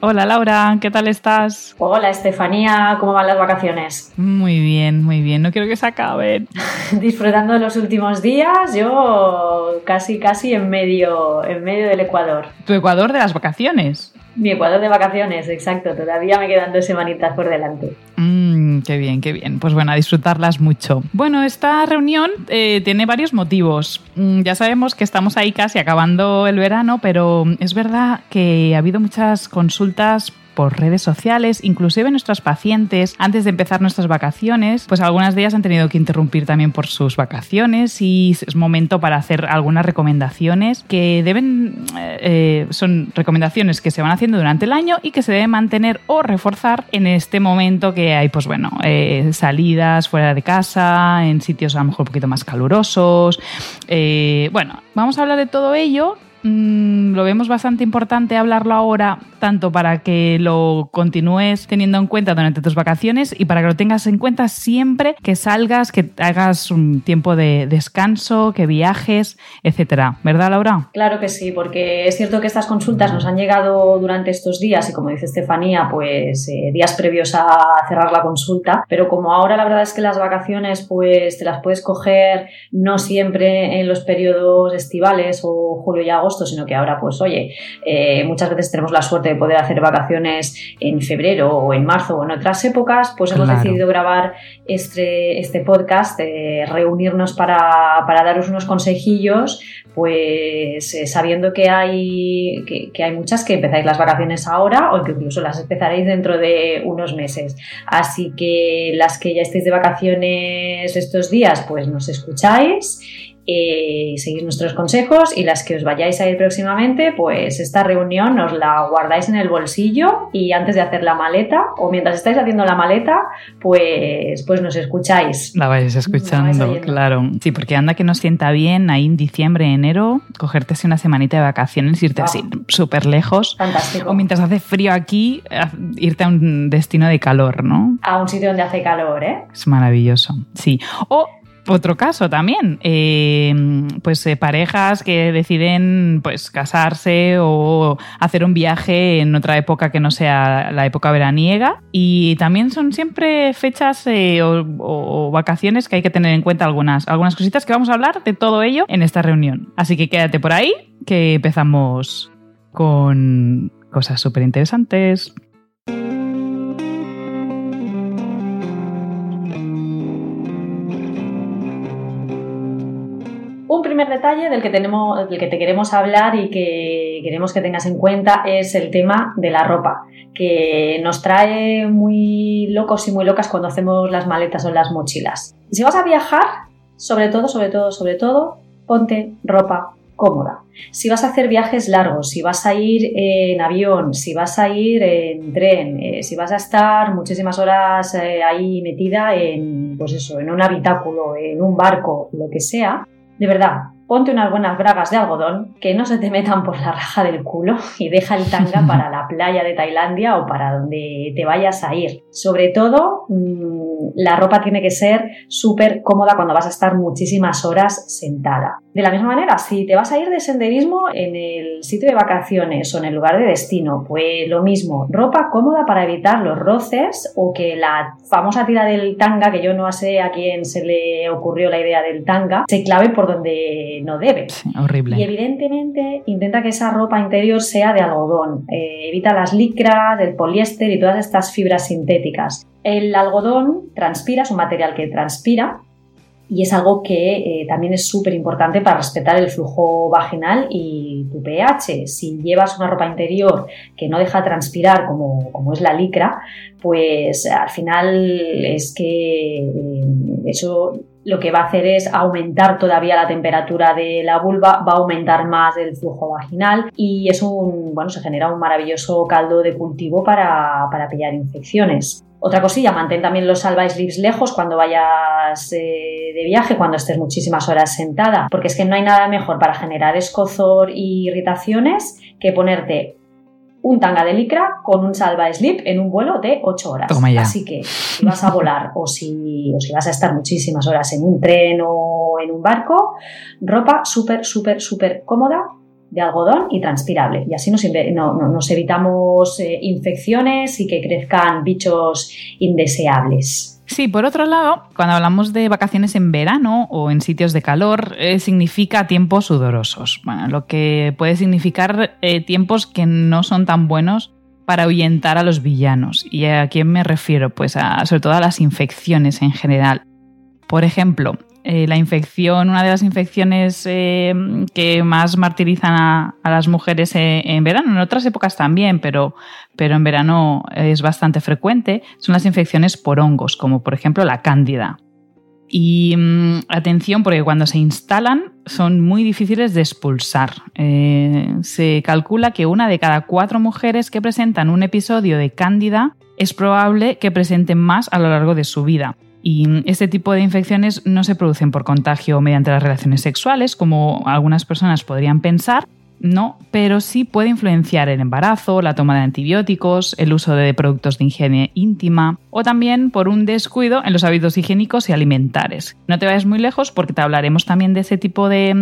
Hola Laura, ¿qué tal estás? Hola Estefanía, ¿cómo van las vacaciones? Muy bien, muy bien, no quiero que se acaben. Disfrutando de los últimos días, yo casi casi en medio, en medio del Ecuador. ¿Tu Ecuador de las vacaciones? Mi Ecuador de vacaciones, exacto, todavía me quedan dos semanitas por delante. Mmm, qué bien, qué bien. Pues bueno, a disfrutarlas mucho. Bueno, esta reunión eh, tiene varios motivos. Mm, ya sabemos que estamos ahí casi acabando el verano, pero es verdad que ha habido muchas consultas por redes sociales, inclusive nuestras pacientes, antes de empezar nuestras vacaciones, pues algunas de ellas han tenido que interrumpir también por sus vacaciones y es momento para hacer algunas recomendaciones que deben, eh, son recomendaciones que se van haciendo durante el año y que se deben mantener o reforzar en este momento que hay, pues bueno, eh, salidas fuera de casa, en sitios a lo mejor un poquito más calurosos. Eh, bueno, vamos a hablar de todo ello Mm, lo vemos bastante importante hablarlo ahora, tanto para que lo continúes teniendo en cuenta durante tus vacaciones y para que lo tengas en cuenta siempre que salgas, que hagas un tiempo de descanso, que viajes, etcétera. ¿Verdad, Laura? Claro que sí, porque es cierto que estas consultas nos han llegado durante estos días y como dice Estefanía, pues eh, días previos a cerrar la consulta, pero como ahora la verdad es que las vacaciones pues te las puedes coger no siempre en los periodos estivales o julio y agosto, sino que ahora, pues oye, eh, muchas veces tenemos la suerte de poder hacer vacaciones en febrero o en marzo o en otras épocas, pues hemos decidido grabar este, este podcast, eh, reunirnos para, para daros unos consejillos pues eh, sabiendo que hay, que, hay muchas que empezáis las vacaciones ahora o que incluso las empezaréis dentro de unos meses. Así que las que ya estéis de vacaciones estos días, pues nos escucháis eh, seguís nuestros consejos y las que os vayáis a ir próximamente, pues esta reunión os la guardáis en el bolsillo y antes de hacer la maleta o mientras estáis haciendo la maleta, pues, pues nos escucháis. La vais escuchando, claro. Sí, porque anda que nos sienta bien ahí en diciembre, enero, cogerte así una semanita de vacaciones, irte así súper lejos. Fantástico. O mientras hace frío aquí, irte a un destino de calor, ¿no? A un sitio donde hace calor, ¿eh? Es maravilloso, sí. O otro caso también, eh, pues eh, parejas que deciden pues casarse o hacer un viaje en otra época que no sea la época veraniega y también son siempre fechas eh, o, vacaciones que hay que tener en cuenta algunas, algunas cositas que vamos a hablar de todo ello en esta reunión. Así que quédate por ahí que empezamos con cosas súper interesantes. Un primer detalle del que, tenemos, del que te queremos hablar y que queremos que tengas en cuenta es el tema de la ropa, que nos trae muy locos y muy locas cuando hacemos las maletas o las mochilas. Si vas a viajar, sobre todo, sobre todo, sobre todo, ponte ropa cómoda. Si vas a hacer viajes largos, si vas a ir en avión, si vas a ir en tren, eh, si vas a estar muchísimas horas eh, ahí metida en, pues eso, en un habitáculo, en un barco, lo que sea, de verdad, ponte unas buenas bragas de algodón que no se te metan por la raja del culo y deja el tanga para la playa de Tailandia o para donde te vayas a ir. Sobre todo, mm, la ropa tiene que ser súper cómoda cuando vas a estar muchísimas horas sentada. De la misma manera, si te vas a ir de senderismo en el sitio de vacaciones o en el lugar de destino, pues lo mismo, ropa cómoda para evitar los roces o que la famosa tira del tanga, que yo no sé a quién se le ocurrió la idea del tanga, se clave por donde no debe. horrible. Y evidentemente intenta que esa ropa interior sea de algodón. Eh, evita las licras, el poliéster y todas estas fibras sintéticas. El algodón transpira, es un material que transpira y es algo que eh, también es súper importante para respetar el flujo vaginal y tu pH. Si llevas una ropa interior que no deja transpirar como, como es la licra, pues al final es que eh, eso lo que va a hacer es aumentar todavía la temperatura de la vulva, va a aumentar más el flujo vaginal y es un, bueno, se genera un maravilloso caldo de cultivo para, para pillar infecciones. Otra cosilla, mantén también los salva slips lejos cuando vayas eh, de viaje, cuando estés muchísimas horas sentada, porque es que no hay nada mejor para generar escozor y irritaciones que ponerte un tanga de licra con un salva slip en un vuelo de 8 horas. Así que si vas a volar o si, o si vas a estar muchísimas horas en un tren o en un barco, ropa súper, súper, súper cómoda de algodón y transpirable. Y así nos, nos evitamos eh, infecciones y que crezcan bichos indeseables. Sí, por otro lado, cuando hablamos de vacaciones en verano o en sitios de calor, eh, significa tiempos sudorosos. Bueno, lo que puede significar eh, tiempos que no son tan buenos para ahuyentar a los villanos. ¿Y a quién me refiero? Pues a, sobre todo a las infecciones en general. Por ejemplo, eh, la infección, una de las infecciones eh, que más martirizan a, las mujeres eh, en verano, en otras épocas también, pero, pero en verano es bastante frecuente, son las infecciones por hongos, como por ejemplo la cándida. Y mm, atención, porque cuando se instalan son muy difíciles de expulsar. se calcula que una de cada cuatro mujeres que presentan un episodio de cándida es probable que presenten más a lo largo de su vida. Y este tipo de infecciones no se producen por contagio mediante las relaciones sexuales, como algunas personas podrían pensar, no, pero sí puede influenciar el embarazo, la toma de antibióticos, el uso de productos de higiene íntima o también por un descuido en los hábitos higiénicos y alimentares. No te vayas muy lejos porque te hablaremos también de ese tipo de,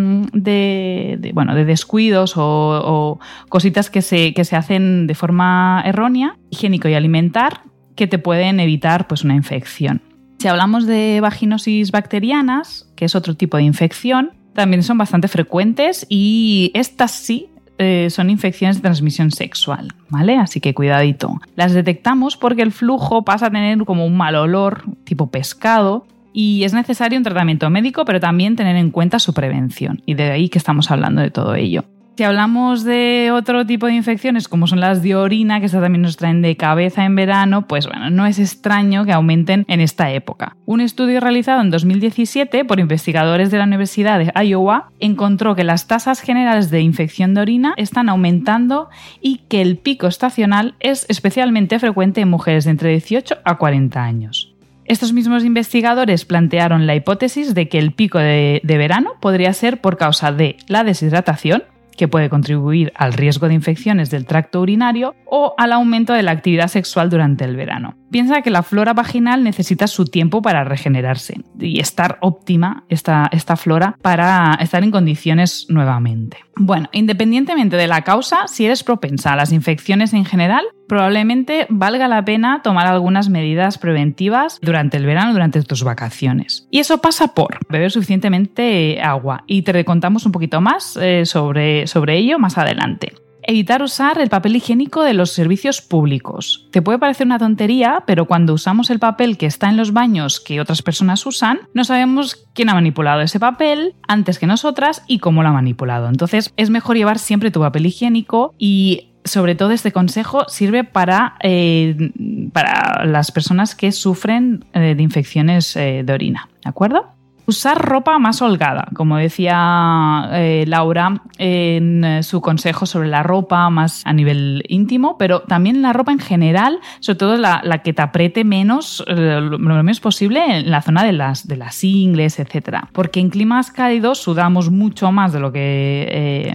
bueno, de descuidos o, cositas que se, que se hacen de forma errónea, higiénico y alimentar, que te pueden evitar pues, una infección. Si hablamos de vaginosis bacterianas, que es otro tipo de infección, también son bastante frecuentes y estas sí eh, son infecciones de transmisión sexual, ¿vale? Así que cuidadito. Las detectamos porque el flujo pasa a tener como un mal olor, tipo pescado, y es necesario un tratamiento médico, pero también tener en cuenta su prevención. Y de ahí que estamos hablando de todo ello. Si hablamos de otro tipo de infecciones, como son las de orina, que también nos traen de cabeza en verano, pues bueno, no es extraño que aumenten en esta época. Un estudio realizado en 2017 por investigadores de la Universidad de Iowa encontró que las tasas generales de infección de orina están aumentando y que el pico estacional es especialmente frecuente en mujeres de entre 18 a 40 años. Estos mismos investigadores plantearon la hipótesis de que el pico de, de verano podría ser por causa de la deshidratación, que puede contribuir al riesgo de infecciones del tracto urinario o al aumento de la actividad sexual durante el verano. Piensa que la flora vaginal necesita su tiempo para regenerarse y estar óptima esta, esta flora para estar en condiciones nuevamente. Bueno, independientemente de la causa, si eres propensa a las infecciones en general, probablemente valga la pena tomar algunas medidas preventivas durante el verano, durante tus vacaciones. Y eso pasa por beber suficientemente agua. Y te contamos un poquito más eh, sobre, sobre ello más adelante evitar usar el papel higiénico de los servicios públicos. Te puede parecer una tontería, pero cuando usamos el papel que está en los baños que otras personas usan, no sabemos quién ha manipulado ese papel antes que nosotras y cómo lo ha manipulado. Entonces es mejor llevar siempre tu papel higiénico y sobre todo este consejo sirve para, eh, para las personas que sufren eh, de infecciones eh, de orina. ¿De acuerdo? Usar ropa más holgada, como decía eh, Laura en eh, su consejo sobre la ropa más a nivel íntimo, pero también la ropa en general, sobre todo la, que te apriete menos, eh, lo menos posible en la zona de las, de las ingles, etc. Porque en climas cálidos sudamos mucho más de lo que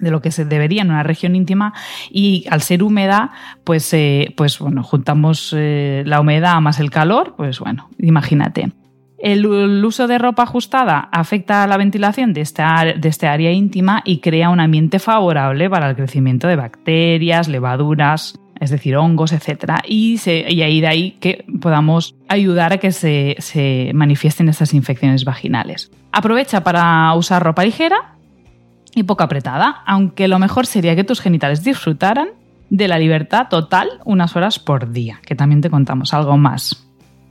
de lo que se debería en una región íntima y al ser húmeda, pues, pues bueno, juntamos la humedad más el calor, pues bueno, imagínate. El, uso de ropa ajustada afecta a la ventilación de esta, este área íntima y crea un ambiente favorable para el crecimiento de bacterias, levaduras, es decir, hongos, etc. Y, ahí de ahí que podamos ayudar a que se, se manifiesten estas infecciones vaginales. Aprovecha para usar ropa ligera y poco apretada, aunque lo mejor sería que tus genitales disfrutaran de la libertad total unas horas por día, que también te contamos algo más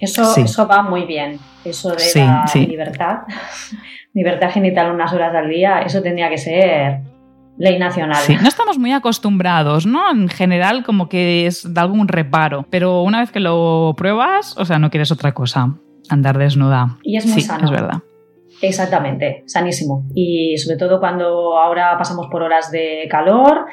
Eso, eso va muy bien. Eso de la libertad, libertad genital unas horas al día, eso tendría que ser ley nacional. Sí, no estamos muy acostumbrados, ¿no? En general como que es de algún reparo, pero una vez que lo pruebas, o sea, no quieres otra cosa, andar desnuda. Y es muy sí, sano. es verdad. Exactamente, sanísimo. Y sobre todo cuando ahora pasamos por horas de calor,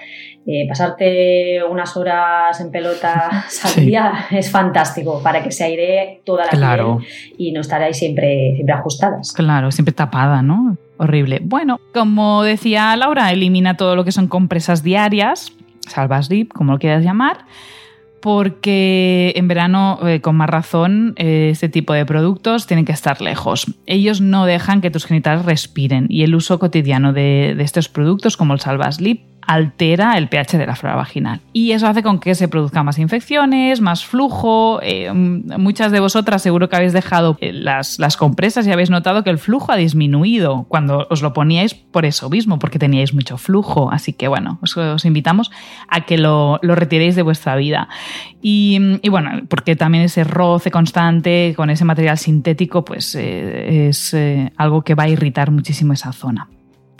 eh, pasarte unas horas en pelota al día es fantástico para que se aire toda la claro. piel y no estar ahí siempre, siempre ajustadas. Claro, siempre tapada, ¿no? Horrible. Bueno, como decía Laura, elimina todo lo que son compresas diarias, salvas dip, como lo quieras llamar porque en verano, eh, con más razón, este tipo de productos tienen que estar lejos. Ellos no dejan que tus genitales respiren y el uso cotidiano de, de estos productos, como el Salvaslip, altera el pH de la flora vaginal. Y eso hace con que se produzcan más infecciones, más flujo. Eh, muchas de vosotras seguro que habéis dejado eh, las, las, compresas y habéis notado que el flujo ha disminuido cuando os lo poníais por eso mismo, porque teníais mucho flujo. Así que bueno, os, os invitamos a que lo, lo, retiréis de vuestra vida. Y, y, bueno, porque también ese roce constante con ese material sintético, pues eh, es algo que va a irritar muchísimo esa zona.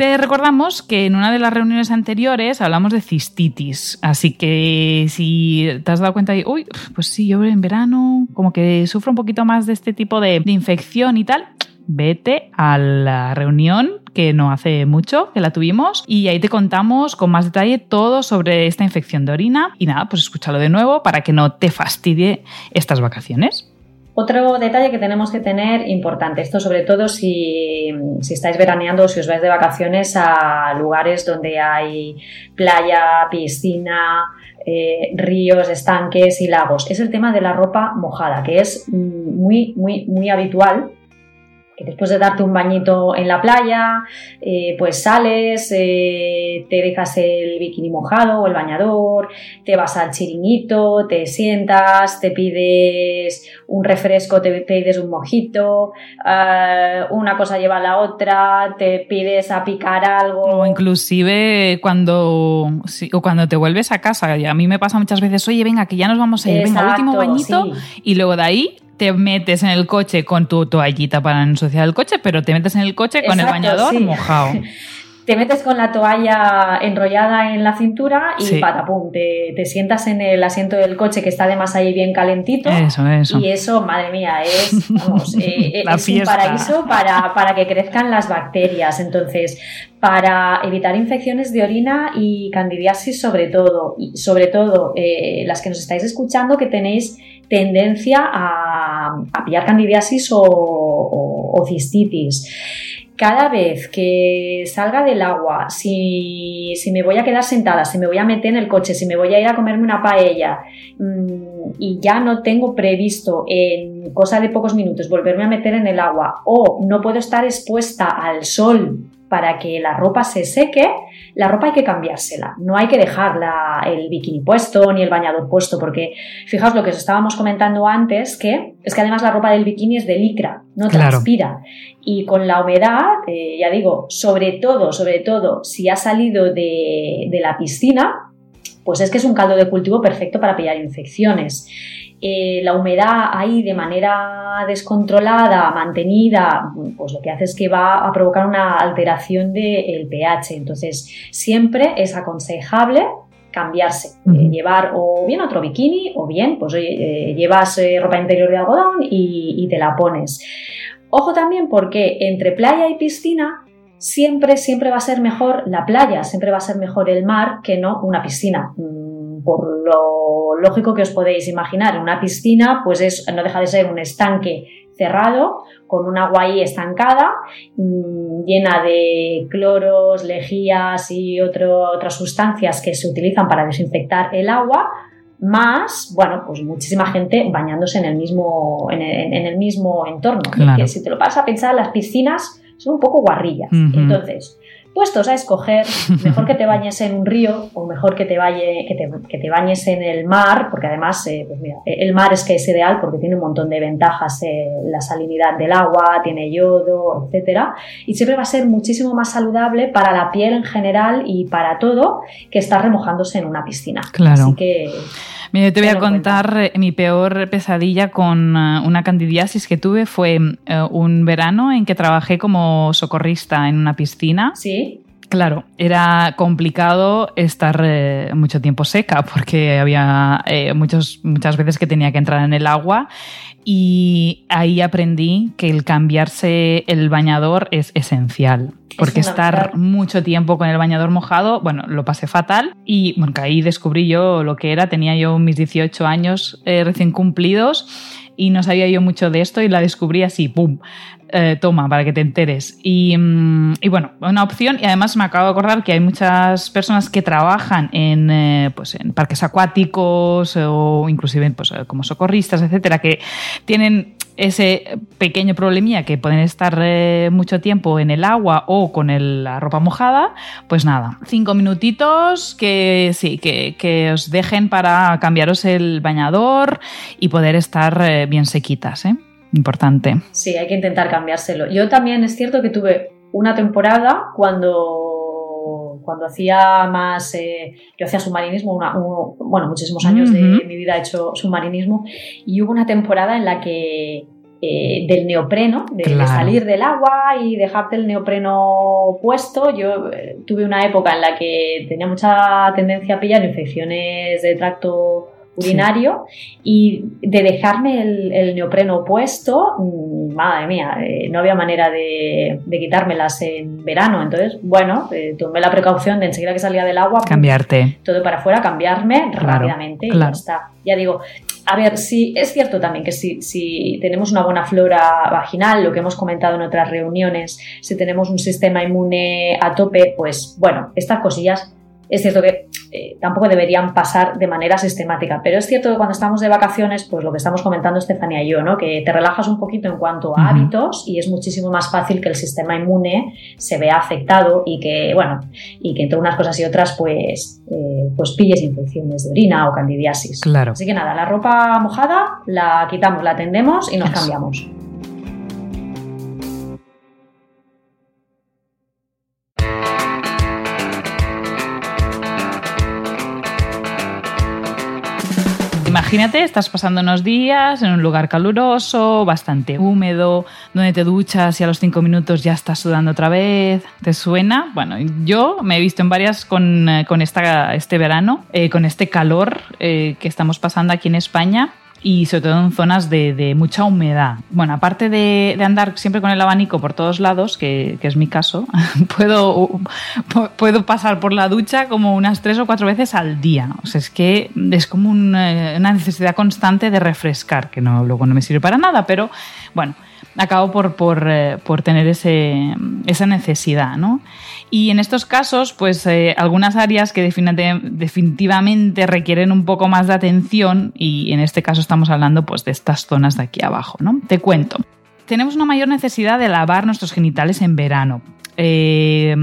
Te recordamos que en una de las reuniones anteriores hablamos de cistitis, así que si te has dado cuenta de, uy, pues sí, yo en verano como que sufro un poquito más de este tipo de, de infección y tal, vete a la reunión que no hace mucho que la tuvimos y ahí te contamos con más detalle todo sobre esta infección de orina y nada, pues escúchalo de nuevo para que no te fastidie estas vacaciones. Otro detalle que tenemos que tener importante, esto sobre todo si, si, estáis veraneando o si os vais de vacaciones a lugares donde hay playa, piscina, eh, ríos, estanques y lagos, es el tema de la ropa mojada, que es muy, muy, muy habitual que después de darte un bañito en la playa, eh, pues sales, eh, te dejas el bikini mojado o el bañador, te vas al chiringuito, te sientas, te pides un refresco, te pides un mojito, uh, una cosa lleva a la otra, te pides a picar algo. O inclusive cuando, sí, o cuando te vuelves a casa, y a mí me pasa muchas veces, oye, venga, que ya nos vamos a ir, Exacto, venga, último bañito, sí. y luego de ahí te metes en el coche con tu toallita para ensuciar el coche, pero te metes en el coche con Exacto, el bañador sí. mojado. Te metes con la toalla enrollada en la cintura y Sí. patapum, te, te sientas en el asiento del coche que está además ahí bien calentito. Eso, eso. Y eso, madre mía, es, vamos, eh, es un paraíso para, para que crezcan las bacterias. Entonces, para evitar infecciones de orina y candidiasis sobre todo, y sobre todo eh, las que nos estáis escuchando que tenéis tendencia a, pillar candidiasis o, o, o cistitis. Cada vez que salga del agua, si, si, me voy a quedar sentada, si me voy a meter en el coche, si me voy a ir a comerme una paella mmm, y ya no tengo previsto en cosa de pocos minutos volverme a meter en el agua o no puedo estar expuesta al sol para que la ropa se seque, la ropa hay que cambiársela. No hay que dejar la, el bikini puesto ni el bañador puesto, porque fijaos lo que os estábamos comentando antes, que es que además la ropa del bikini es de licra, no Claro. transpira. Y con la humedad, eh, ya digo, sobre todo, sobre todo, si ha salido de, de la piscina, pues es que es un caldo de cultivo perfecto para pillar infecciones. Eh, la humedad ahí de manera descontrolada, mantenida, pues lo que hace es que va a provocar una alteración del pH. Entonces, siempre es aconsejable cambiarse, eh, llevar o bien otro bikini o bien, pues oye, eh, llevas ropa interior de algodón y, y te la pones. Ojo también porque entre playa y piscina siempre, siempre va a ser mejor la playa, siempre va a ser mejor el mar que no una piscina. Mm, Por lo lógico que os podéis imaginar, una piscina pues es, no deja de ser un estanque cerrado con un agua ahí estancada, mmm, llena de cloros, lejías y otro, otras sustancias que se utilizan para desinfectar el agua, más, bueno, pues muchísima gente bañándose en el mismo, en el, en el mismo entorno. Claro. Que si te lo vas a pensar, las piscinas son un poco guarrillas. Entonces, puestos a escoger, mejor que te bañes en un río o mejor que te, bañe, que te, que te bañes en el mar, porque además, eh, pues mira, el mar es que es ideal porque tiene un montón de ventajas, eh, la salinidad del agua, tiene yodo, etcétera, y siempre va a ser muchísimo más saludable para la piel en general y para todo que estar remojándose en una piscina. Claro. Así que Mira, yo te voy a contar eh, mi peor pesadilla con eh, una candidiasis que tuve. Fue eh, un verano en que trabajé como socorrista en una piscina. Sí. Claro, era complicado estar mucho tiempo seca porque había muchos, muchas veces que tenía que entrar en el agua y ahí aprendí que el cambiarse el bañador es esencial. Porque estar mucho tiempo con el bañador mojado, bueno, lo pasé fatal y bueno, ahí descubrí yo lo que era. Tenía yo mis 18 años eh, recién cumplidos y no sabía yo mucho de esto y la descubrí así, ¡pum! Eh, toma, para que te enteres. Mm, y, bueno, una opción, y además me acabo de acordar que hay muchas personas que trabajan en, eh, pues en parques acuáticos o inclusive pues, eh, como socorristas, etcétera, que tienen ese pequeño problemilla que pueden estar mucho tiempo en el agua o con la ropa mojada, pues nada, cinco minutitos que sí, que, que os dejen para cambiaros el bañador y poder estar bien sequitas, ¿eh? importante. Sí, hay que intentar cambiárselo. Yo también es cierto que tuve una temporada cuando, cuando hacía más, eh, yo hacía submarinismo, bueno, muchísimos años de mi vida he hecho submarinismo y hubo una temporada en la que eh, del neopreno, de, salir del agua y dejarte el neopreno puesto. Yo eh, tuve una época en la que tenía mucha tendencia a pillar infecciones de tracto urinario y de dejarme el, neopreno puesto, mm, madre mía, eh, no había manera de, quitármelas en verano. Entonces, bueno, eh, tomé la precaución de enseguida que salía del agua, cambiarte. Todo para afuera, cambiarme rápidamente y ya está. Ya digo, a ver, sí, es cierto también que si, si, tenemos una buena flora vaginal, lo que hemos comentado en otras reuniones, si tenemos un sistema inmune a tope, pues bueno, estas cosillas es cierto que eh, tampoco deberían pasar de manera sistemática, pero es cierto que cuando estamos de vacaciones, pues lo que estamos comentando Estefania y yo, ¿no? que te relajas un poquito en cuanto a hábitos y es muchísimo más fácil que el sistema inmune se vea afectado y que, bueno, y que entre unas cosas y otras, pues, eh, pues pilles infecciones de orina o candidiasis. Claro. Así que nada, la ropa mojada la quitamos, la tendemos y nos cambiamos. Imagínate, estás pasando unos días en un lugar caluroso, bastante húmedo, donde te duchas y a los cinco minutos ya estás sudando otra vez. ¿Te suena? Bueno, yo me he visto en varias con, eh, esta, este verano, eh, con este calor eh, que estamos pasando aquí en España y sobre todo en zonas de, mucha humedad. Bueno, aparte de, andar siempre con el abanico por todos lados, que, es mi caso, puedo, puedo pasar por la ducha como unas tres o cuatro veces al día. O sea, es que es como una necesidad constante de refrescar, que no, luego no me sirve para nada, pero bueno, acabo por, por, eh, por tener ese, esa necesidad, ¿no? Y en estos casos, pues eh, algunas áreas que definitivamente requieren un poco más de atención, y en este caso estamos hablando pues, de estas zonas de aquí abajo, ¿no? Te cuento. Tenemos una mayor necesidad de lavar nuestros genitales en verano. Eh,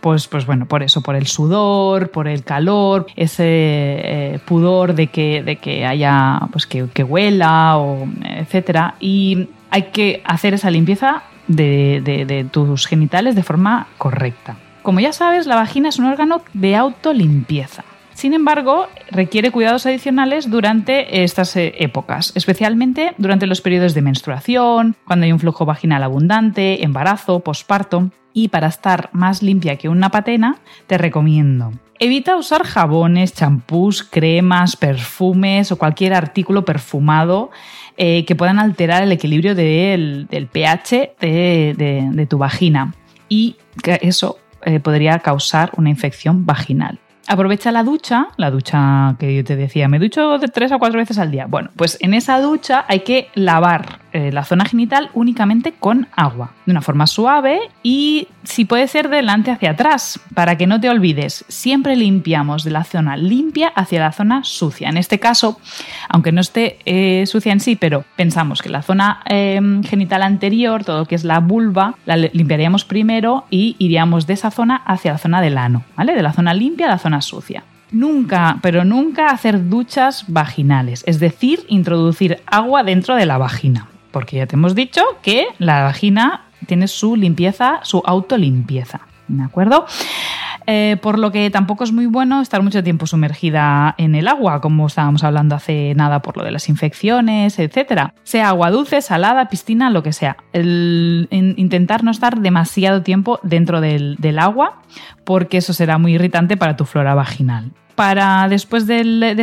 pues, pues bueno, por eso, por el sudor, por el calor, ese eh, pudor de que, de que haya, pues que, huela, o etcétera. Y hay que hacer esa limpieza de tus genitales de forma correcta. Como ya sabes, la vagina es un órgano de autolimpieza. Sin embargo, requiere cuidados adicionales durante estas eh, épocas, especialmente durante los periodos de menstruación, cuando hay un flujo vaginal abundante, embarazo, posparto. Y para estar más limpia que una patena, te recomiendo Evita usar jabones, champús, cremas, perfumes o cualquier artículo perfumado eh, que puedan alterar el equilibrio del, pH de, de, tu vagina. Y eso eh, podría causar una infección vaginal. Aprovecha la ducha, la ducha que yo te decía, me ducho de tres a cuatro veces al día. Bueno, pues en esa ducha hay que lavar eh, la zona genital únicamente con agua, de una forma suave y si puede ser de delante hacia atrás, para que no te olvides, siempre limpiamos de la zona limpia hacia la zona sucia. En este caso, aunque no esté eh, sucia en sí, pero pensamos que la zona em, genital anterior, todo lo que es la vulva, la limpiaríamos primero y iríamos de esa zona hacia la zona del ano, ¿vale? De la zona limpia a la zona sucia. Nunca, pero nunca hacer duchas vaginales, es decir, introducir agua dentro de la vagina porque ya te hemos dicho que la vagina tiene su limpieza, su autolimpieza. ¿De acuerdo? Eh, por lo que tampoco es muy bueno estar mucho tiempo sumergida en el agua, como estábamos hablando hace nada por lo de las infecciones, etcétera. Sea agua dulce, salada, piscina, lo que sea. intentar no estar demasiado tiempo dentro del, agua, porque eso será muy irritante para tu flora vaginal para después eh, de,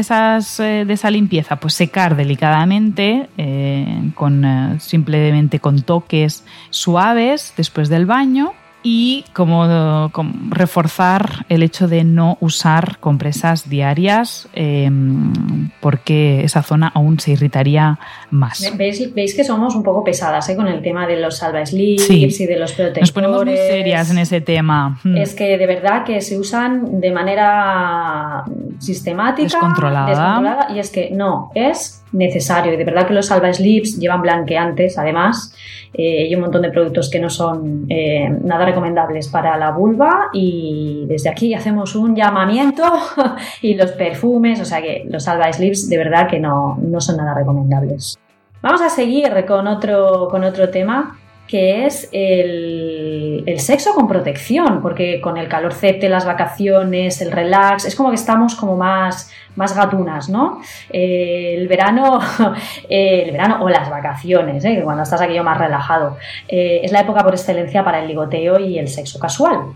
esa limpieza, pues secar delicadamente, eh, con, simplemente con toques suaves después del baño y como, reforzar el hecho de no usar compresas diarias em, porque esa zona aún se irritaría más. ¿Veis, que somos un poco pesadas eh, con el tema de los salva y de los protectores? Nos ponemos muy serias en ese tema. Hmm. Es que de verdad que se usan de manera sistemática, descontrolada, descontrolada y es que no, es necesario y de verdad que los salva slips llevan blanqueantes además eh, y un montón de productos que no son eh, nada recomendables para la vulva y desde aquí hacemos un llamamiento y los perfumes, o sea que los Alba Sleeves de verdad que no, no son nada recomendables. Vamos a seguir con otro, con otro tema que es el, sexo con protección, porque con el calor calorcete, las vacaciones, el relax, es como que estamos como más, más gatunas, ¿no? Eh, el verano, el verano o las vacaciones, ¿eh? cuando estás aquello más relajado, eh, es la época por excelencia para el ligoteo y el sexo casual.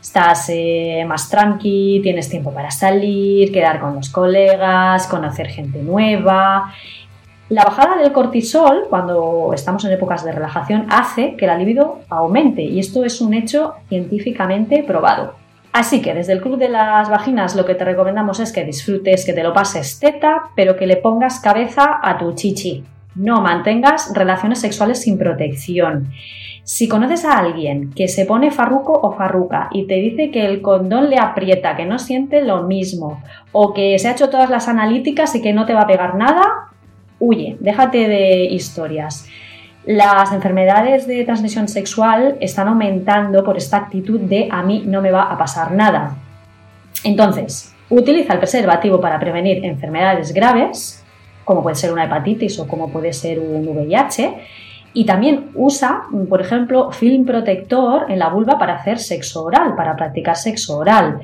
Estás más tranqui, tienes tiempo para salir, quedar con los colegas, conocer gente nueva la bajada del cortisol, cuando estamos en épocas de relajación, hace que la libido aumente y esto es un hecho científicamente probado. Así que desde el Club de las Vaginas lo que te recomendamos es que disfrutes, que te lo pases teta, pero que le pongas cabeza a tu chichi. No mantengas relaciones sexuales sin protección. Si conoces a alguien que se pone farruco o farruca y te dice que el condón le aprieta, que no siente lo mismo, o que se ha hecho todas las analíticas y que no te va a pegar nada, huye, déjate de historias. Las enfermedades de transmisión sexual están aumentando por esta actitud de a mí no me va a pasar nada. Entonces, utiliza el preservativo para prevenir enfermedades graves, como puede ser una hepatitis o como puede ser un VIH, y también usa, por ejemplo, film protector en la vulva para hacer sexo oral, para practicar sexo oral.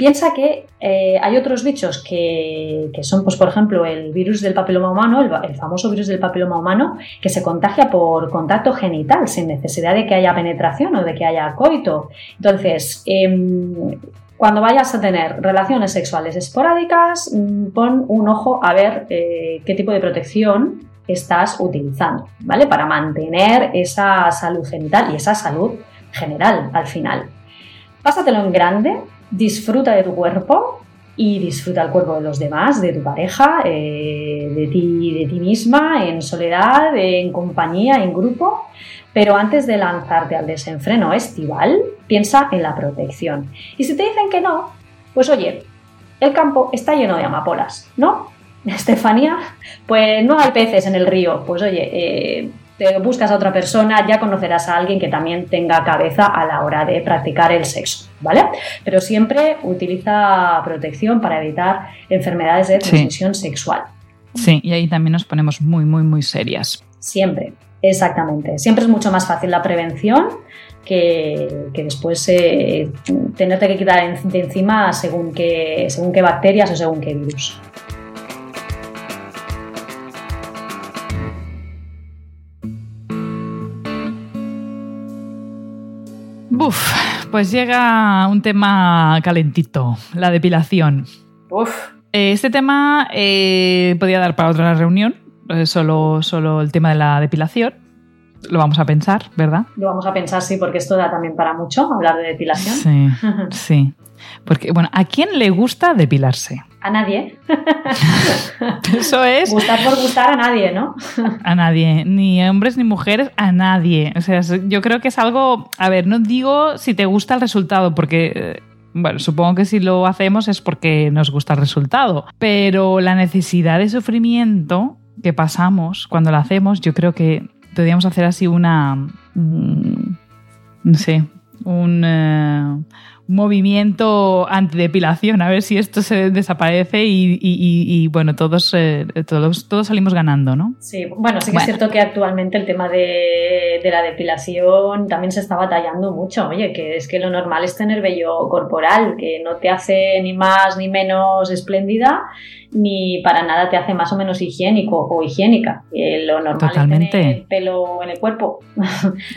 Piensa que eh, hay otros bichos que, son, pues, por ejemplo, el virus del papiloma humano, el, famoso virus del papiloma humano, que se contagia por contacto genital, sin necesidad de que haya penetración o de que haya coito. Entonces, em, cuando vayas a tener relaciones sexuales esporádicas, mm, pon un ojo a ver eh, qué tipo de protección estás utilizando, ¿vale? Para mantener esa salud genital y esa salud general al final. Pásatelo en grande, disfruta de tu cuerpo y disfruta el cuerpo de los demás, de tu pareja, eh, de, ti, de ti misma, en soledad, en compañía, en grupo. Pero antes de lanzarte al desenfreno estival, piensa en la protección. Y si te dicen que no, pues oye, el campo está lleno de amapolas, ¿no? Estefanía, pues no hay peces en el río. Pues oye, eh, te buscas a otra persona, ya conocerás a alguien que también tenga cabeza a la hora de practicar el sexo, ¿vale? Pero siempre utiliza protección para evitar enfermedades de transmisión sexual. Sí, y ahí también nos ponemos muy, muy, muy serias. Siempre, exactamente. Siempre es mucho más fácil la prevención que, después eh, tenerte que quitar de encima según qué, según qué bacterias o según qué virus. Uf, pues llega un tema calentito, la depilación. Uf. Eh, este tema eh, podría dar para otra reunión, eh, solo, solo el tema de la depilación. Lo vamos a pensar, ¿verdad? Lo vamos a pensar, sí, porque esto da también para mucho hablar de depilación. Sí, sí. Porque, bueno, ¿a quién le gusta depilarse? A nadie. Eso es. Gustar por gustar a nadie, ¿no? a nadie. Ni hombres ni mujeres, a nadie. O sea, yo creo que es algo. A ver, no digo si te gusta el resultado, porque. Eh, bueno, supongo que si lo hacemos es porque nos gusta el resultado. Pero la necesidad de sufrimiento que pasamos cuando lo hacemos, yo creo que podríamos hacer así una. Mm, no sé. Un. Movimiento antidepilación, a ver si esto se desaparece y, bueno, todos, eh, todos, todos salimos ganando, ¿no? Sí, bueno, sí que es cierto que actualmente el tema de, de, la depilación también se está batallando mucho. Oye, que es que lo normal es tener vello corporal, que no te hace ni más ni menos espléndida ni para nada te hace más o menos higiénico o higiénica. lo normal es tener pelo en el cuerpo.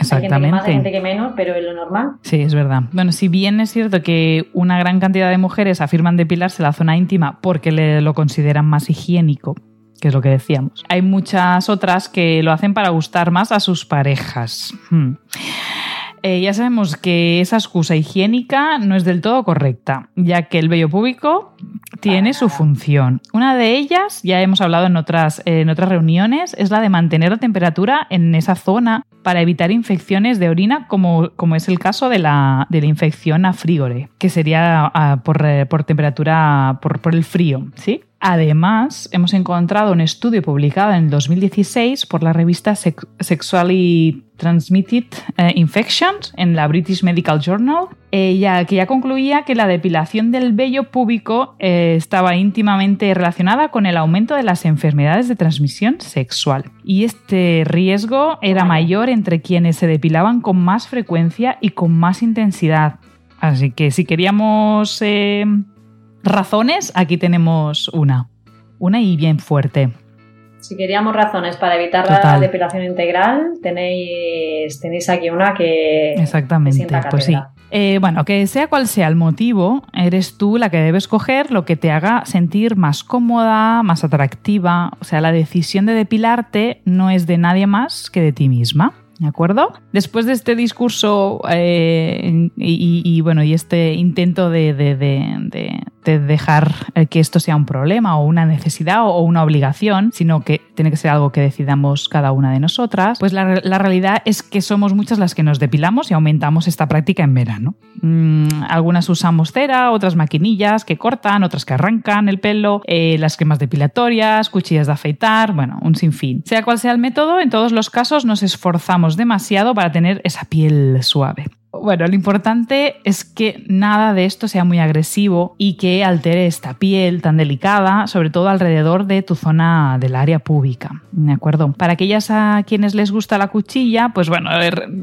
Exactamente. hay gente que más, hay gente que menos, pero es lo normal. Sí, es verdad. Bueno, si bien es cierto que una gran cantidad de mujeres afirman depilarse la zona íntima porque le, lo consideran más higiénico, que es lo que decíamos. Hay muchas otras que lo hacen para gustar más a sus parejas. Hmm. Eh, ya sabemos que esa excusa higiénica no es del todo correcta, ya que el vello púbico tiene su función. Una de ellas, ya hemos hablado en otras, en otras reuniones, es la de mantener la temperatura en esa zona para evitar infecciones de orina, como, como es el caso de la, de la infección a frigore, que sería ah, por, eh, por, temperatura, por, por el frío, ¿sí? Además, hemos encontrado un estudio publicado en el 2016 por la revista Sexually Transmitted eh, Infections en la British Medical Journal, eh, que ya concluía que la depilación del vello púbico eh, estaba íntimamente relacionada con el aumento de las enfermedades de transmisión sexual. Y este riesgo era mayor entre quienes se depilaban con más frecuencia y con más intensidad. Así que si queríamos razones, aquí tenemos una. Una y bien fuerte. Si queríamos razones para evitar la depilación integral, tenéis, tenéis aquí una que. Exactamente, pues sí. Eh, bueno, que sea cual sea el motivo, eres tú la que debes coger lo que te haga sentir más cómoda, más atractiva. O sea, la decisión de depilarte no es de nadie más que de ti misma. ¿De acuerdo? Después de este discurso eh, y, bueno, y este intento de, dejar que esto sea un problema o una necesidad o una obligación, sino que tiene que ser algo que decidamos cada una de nosotras, pues la, realidad es que somos muchas las que nos depilamos y aumentamos esta práctica en verano. Mm, algunas usamos cera, otras maquinillas que cortan, otras que arrancan el pelo, eh, las cremas depilatorias, cuchillas de afeitar, bueno, un sinfín. Sea cual sea el método, en todos los casos nos esforzamos demasiado para tener esa piel suave. Bueno, lo importante es que nada de esto sea muy agresivo y que altere esta piel tan delicada, sobre todo alrededor de tu zona del área pública. ¿De acuerdo? Para aquellas a quienes les gusta la cuchilla, pues bueno,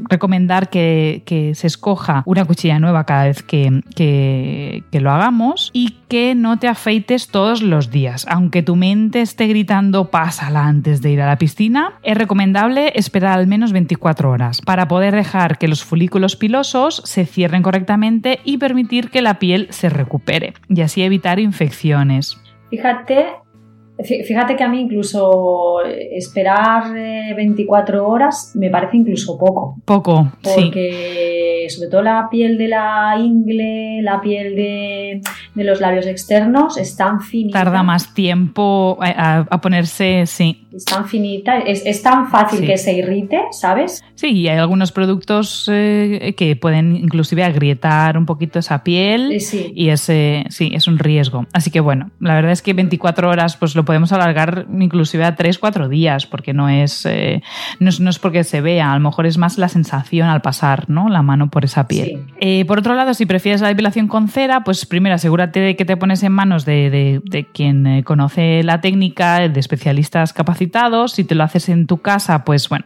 recomendar que, se escoja una cuchilla nueva cada vez que, que lo hagamos y que no te afeites todos los días. Aunque tu mente esté gritando pásala antes de ir a la piscina, es recomendable esperar al menos 24 horas para poder dejar que los folículos se cierren correctamente y permitir que la piel se recupere y así evitar infecciones. Fíjate, fíjate que a mí incluso esperar 24 eh, horas me parece incluso poco. Poco, porque sobre todo la piel de la ingle, la piel de, los labios externos es tan finita. Tarda más tiempo a, ponerse, sí. Es tan finita, es, tan fácil que se irrite, ¿sabes? Sí, y hay algunos productos eh, que pueden inclusive agrietar un poquito esa piel sí. y ese, sí, es un riesgo. Así que bueno, la verdad es que 24 horas pues lo podemos alargar inclusive a 3-4 días porque no es, eh, no es, porque se vea, a lo mejor es más la sensación al pasar ¿no? la mano por esa piel. Eh, por otro lado, si prefieres la depilación con cera, pues primero asegúrate de que te pones en manos de, de quien conoce la técnica, de especialistas capacitados. Si te lo haces en tu casa, pues bueno,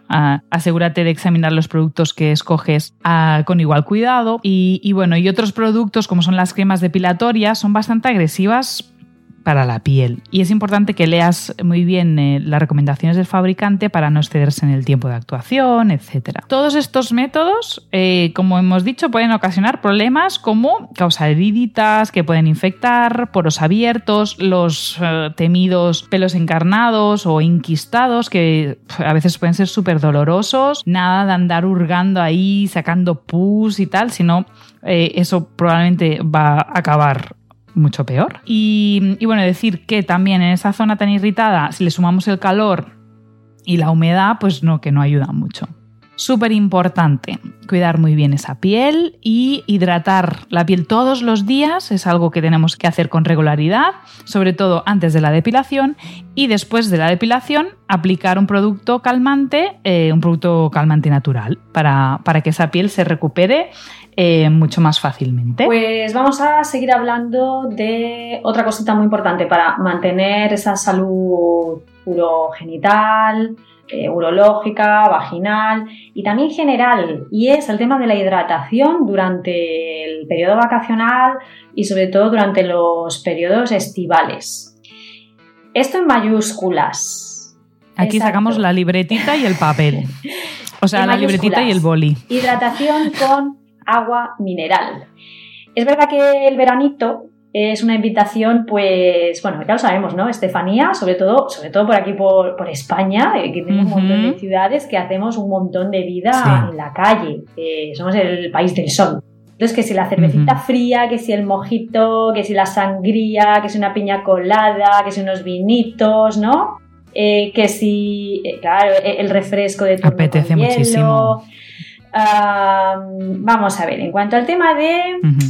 asegúrate de examinar los productos que escoges ah, con igual cuidado. Y, bueno, y otros productos como son las cremas depilatorias son bastante agresivas para la piel. Y es importante que leas muy bien eh, las recomendaciones del fabricante para no excederse en el tiempo de actuación, etc. Todos estos métodos, eh, como hemos dicho, pueden ocasionar problemas como causar heriditas que pueden infectar, poros abiertos, los eh, temidos pelos encarnados o inquistados que a veces pueden ser súper dolorosos. Nada de andar hurgando ahí, sacando pus y tal, sino eso probablemente va a acabar mucho peor. Y, bueno, decir que también en esa zona tan irritada, si le sumamos el calor y la humedad, pues no, que no ayuda mucho. Súper importante, cuidar muy bien esa piel y hidratar la piel todos los días es algo que tenemos que hacer con regularidad, sobre todo antes de la depilación y después de la depilación aplicar un producto calmante, eh, un producto calmante natural para, para, que esa piel se recupere eh, mucho más fácilmente. Pues vamos a seguir hablando de otra cosita muy importante para mantener esa salud urogenital, eh, urológica, vaginal y también general, y es el tema de la hidratación durante el periodo vacacional y sobre todo durante los periodos estivales. Esto en mayúsculas. Aquí sacamos la libretita y el papel. O sea, la libretita y el boli. Hidratación con agua mineral. Es verdad que el veranito es una invitación, pues, bueno, ya lo sabemos, ¿no? Estefanía, sobre todo, sobre todo por aquí, por, España, eh, que tenemos un montón de ciudades que hacemos un montón de vida en la calle. Eh, somos el país del sol. Entonces, que si la cervecita fría, que si el mojito, que si la sangría, que si una piña colada, que si unos vinitos, ¿no? Eh, que si, claro, e, el refresco de tu Apetece muchísimo. vamos a ver, en cuanto al tema de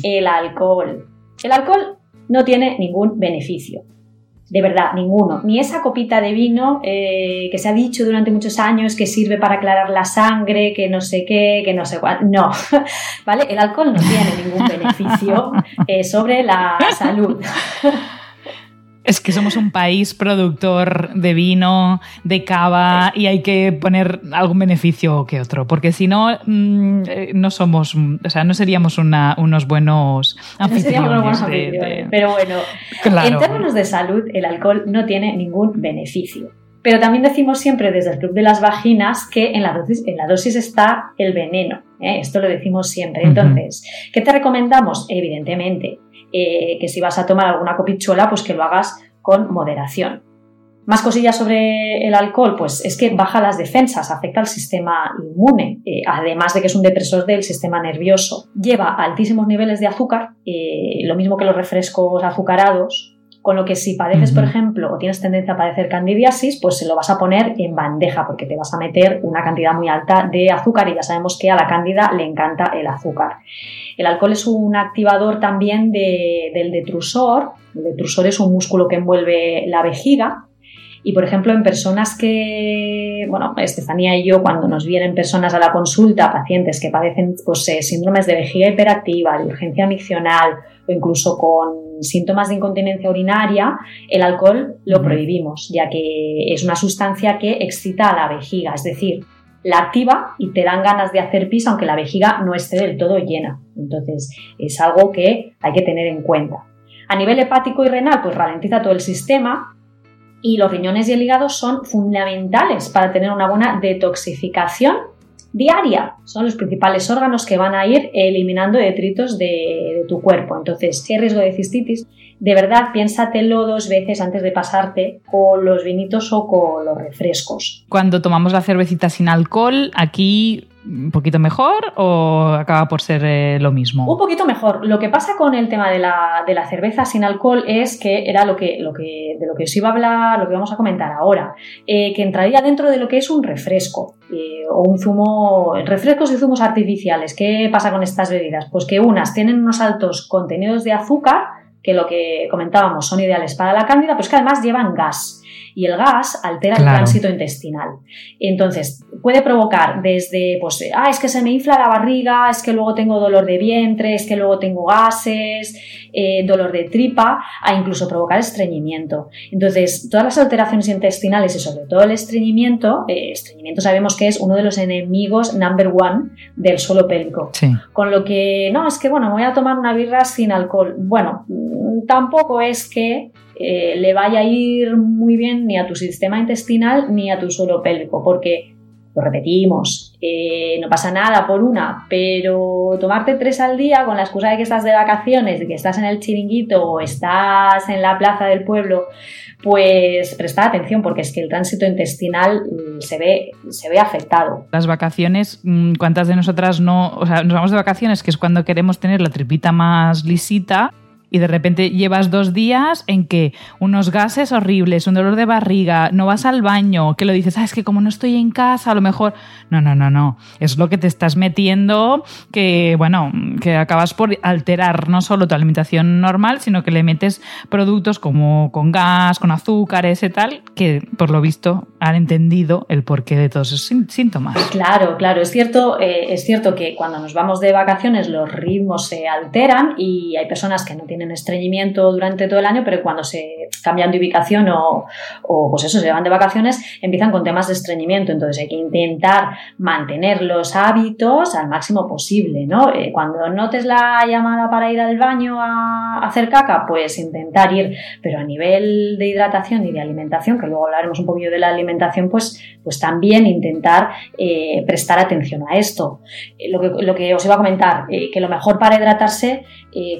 el alcohol. El alcohol no tiene ningún beneficio. De verdad, ninguno. Ni esa copita de vino eh, que se ha dicho durante muchos años que sirve para aclarar la sangre, que no sé qué, que no sé cuál. No, ¿vale? El alcohol no tiene ningún beneficio eh, sobre la salud. Es que somos un país productor de vino, de cava y hay que poner algún beneficio que otro, porque si no, mm, eh, no somos, o sea, no seríamos unos buenos anfitriones. Pero bueno, en términos de salud, el alcohol no tiene ningún beneficio. Pero también decimos siempre desde el Club de las Vaginas que en la dosis, en la dosis está el veneno. ¿eh? Esto lo decimos siempre. Entonces, ¿qué te recomendamos? Evidentemente, eh, que si vas a tomar alguna copichuela, pues que lo hagas con moderación. Más cosillas sobre el alcohol, pues es que baja las defensas, afecta al sistema inmune, eh, además de que es un depresor del sistema nervioso. Lleva altísimos niveles de azúcar, eh, lo mismo que los refrescos azucarados, con lo que si padeces, por ejemplo, o tienes tendencia a padecer candidiasis, pues se lo vas a poner en bandeja porque te vas a meter una cantidad muy alta de azúcar y ya sabemos que a la cándida le encanta el azúcar. El alcohol es un activador también del detrusor. El detrusor es un músculo que envuelve la vejiga y, por ejemplo, en personas que, bueno, Estefanía y yo, cuando nos vienen personas a la consulta, pacientes que padecen pues, eh, síndromes de vejiga hiperactiva, de urgencia miccional o incluso con síntomas de incontinencia urinaria, el alcohol lo prohibimos, ya que es una sustancia que excita a la vejiga, es decir, la activa y te dan ganas de hacer pis aunque la vejiga no esté del todo llena. Entonces, es algo que hay que tener en cuenta. A nivel hepático y renal, pues ralentiza todo el sistema, y los riñones y el hígado son fundamentales para tener una buena detoxificación diaria. Son los principales órganos que van a ir eliminando detritos de, tu cuerpo. Entonces, si hay riesgo de cistitis, de verdad piénsatelo dos veces antes de pasarte con los vinitos o con los refrescos. Cuando tomamos la cervecita sin alcohol, aquí un poquito mejor o acaba por ser eh, lo mismo? Un poquito mejor. Lo que pasa con el tema de la, de la, cerveza sin alcohol es que era lo que, lo que, de lo que os iba a hablar, lo que vamos a comentar ahora, eh, que entraría dentro de lo que es un refresco eh, o un zumo, refrescos y zumos artificiales. ¿Qué pasa con estas bebidas? Pues que unas tienen unos altos contenidos de azúcar, que lo que comentábamos son ideales para la cándida, pero es que además llevan gas y el gas altera el tránsito intestinal. Entonces, puede provocar desde, pues, ah, es que se me infla la barriga, es que luego tengo dolor de vientre, es que luego tengo gases, eh, dolor de tripa, a incluso provocar estreñimiento. Entonces, todas las alteraciones intestinales y sobre todo el estreñimiento, eh, estreñimiento sabemos que es uno de los enemigos number one del suelo pélvico. Con lo que, no, es que, bueno, me voy a tomar una birra sin alcohol. Bueno, mm, tampoco es que eh, le vaya a ir muy bien ni a tu sistema intestinal ni a tu suelo pélvico, porque lo repetimos, eh, no pasa nada por una, pero tomarte tres al día con la excusa de que estás de vacaciones, de que estás en el chiringuito o estás en la plaza del pueblo, pues presta atención porque es que el tránsito intestinal mm, se ve, se ve afectado. Las vacaciones, mm, ¿cuántas de nosotras no? O sea, nos vamos de vacaciones, que es cuando queremos tener la tripita más lisita y de repente llevas dos días en que unos gases horribles, un dolor de barriga, no vas al baño, que lo dices, ah, es que como no estoy en casa, a lo mejor... No, no, no, no. Es lo que te estás metiendo que, bueno, que acabas por alterar no solo tu alimentación normal, sino que le metes productos como con gas, con azúcares y tal, que por lo visto han entendido el porqué de todos esos síntomas. Claro, claro. Es cierto, eh, es cierto que cuando nos vamos de vacaciones los ritmos se alteran y hay personas que no tienen estreñimiento durante todo el año, pero cuando se cambian de ubicación o, pues eso, se van de vacaciones, empiezan con temas de estreñimiento. Entonces hay que intentar mantener los hábitos al máximo posible, ¿no? Eh, cuando notes la llamada para ir al baño a hacer caca, pues intentar ir, pero a nivel de hidratación y de alimentación, que luego hablaremos un poquillo de la alimentación, pues, pues también intentar eh, prestar atención a esto. Eh, lo, que, lo, que, os iba a comentar, que lo mejor para hidratarse,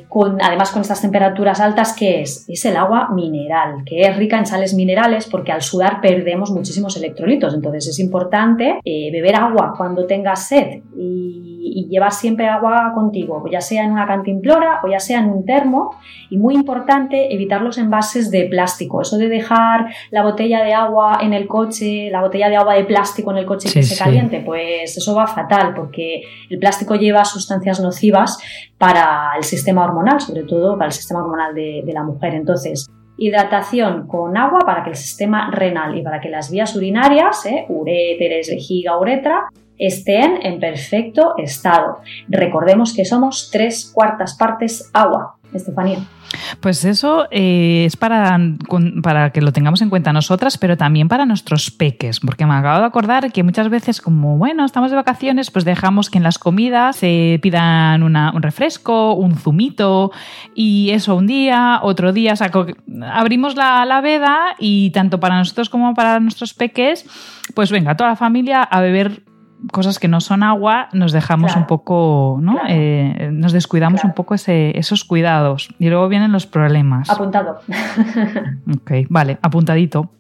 con, además con estas temperaturas altas, ¿qué es? Es el agua mineral, que es rica en sales minerales porque al sudar perdemos muchísimos electrolitos. Entonces es importante eh, beber agua cuando tengas sed y, y llevas siempre agua contigo, ya sea en una cantimplora o ya sea en un termo. Y muy importante, evitar los envases de plástico. Eso de dejar la botella de agua en el coche, la botella de agua de plástico en el coche que se caliente, pues eso va fatal porque el plástico lleva sustancias nocivas para el sistema hormonal, sobre todo para el sistema hormonal de, la mujer. Entonces, hidratación con agua para que el sistema renal y para que las vías urinarias, eh, uréteres, vejiga, uretra, estén en perfecto estado. Recordemos que somos tres cuartas partes agua, Estefanía. Pues eso eh, es para, para que lo tengamos en cuenta nosotras, pero también para nuestros peques, porque me acabo de acordar que muchas veces como, bueno, estamos de vacaciones, pues dejamos que en las comidas se pidan un refresco, un zumito, y eso un día, otro día, abrimos la, la veda y tanto para nosotros como para nuestros peques, pues venga, toda la familia a beber cosas que no son agua, nos dejamos un poco, ¿no? Eh, nos descuidamos un poco ese, esos cuidados y luego vienen los problemas. Apuntado. ok, vale, apuntadito.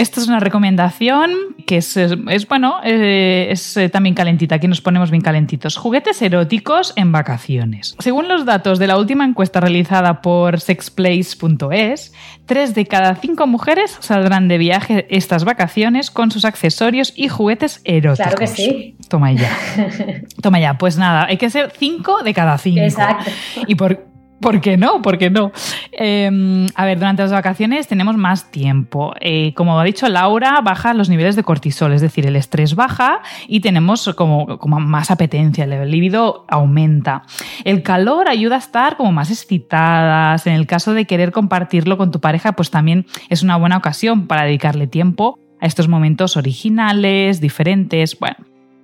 Esta es una recomendación que es, bueno, eh, es eh, también calentita. Aquí nos ponemos bien calentitos. Juguetes eróticos en vacaciones. Según los datos de la última encuesta realizada por sexplace.es, tres de cada cinco mujeres saldrán de viaje estas vacaciones con sus accesorios y juguetes eróticos. Claro que sí. Toma ya. Toma ya. Pues nada, hay que ser cinco de cada cinco. Exacto. Y por, ¿Por qué no? ¿Por qué no? Em, a ver, durante las vacaciones tenemos más tiempo. Eh, como ha dicho Laura, baja los niveles de cortisol, es decir, el estrés baja y tenemos como, más apetencia, el libido aumenta. El calor ayuda a estar como más excitadas. En el caso de querer compartirlo con tu pareja, pues también es una buena ocasión para dedicarle tiempo a estos momentos originales, diferentes. Bueno,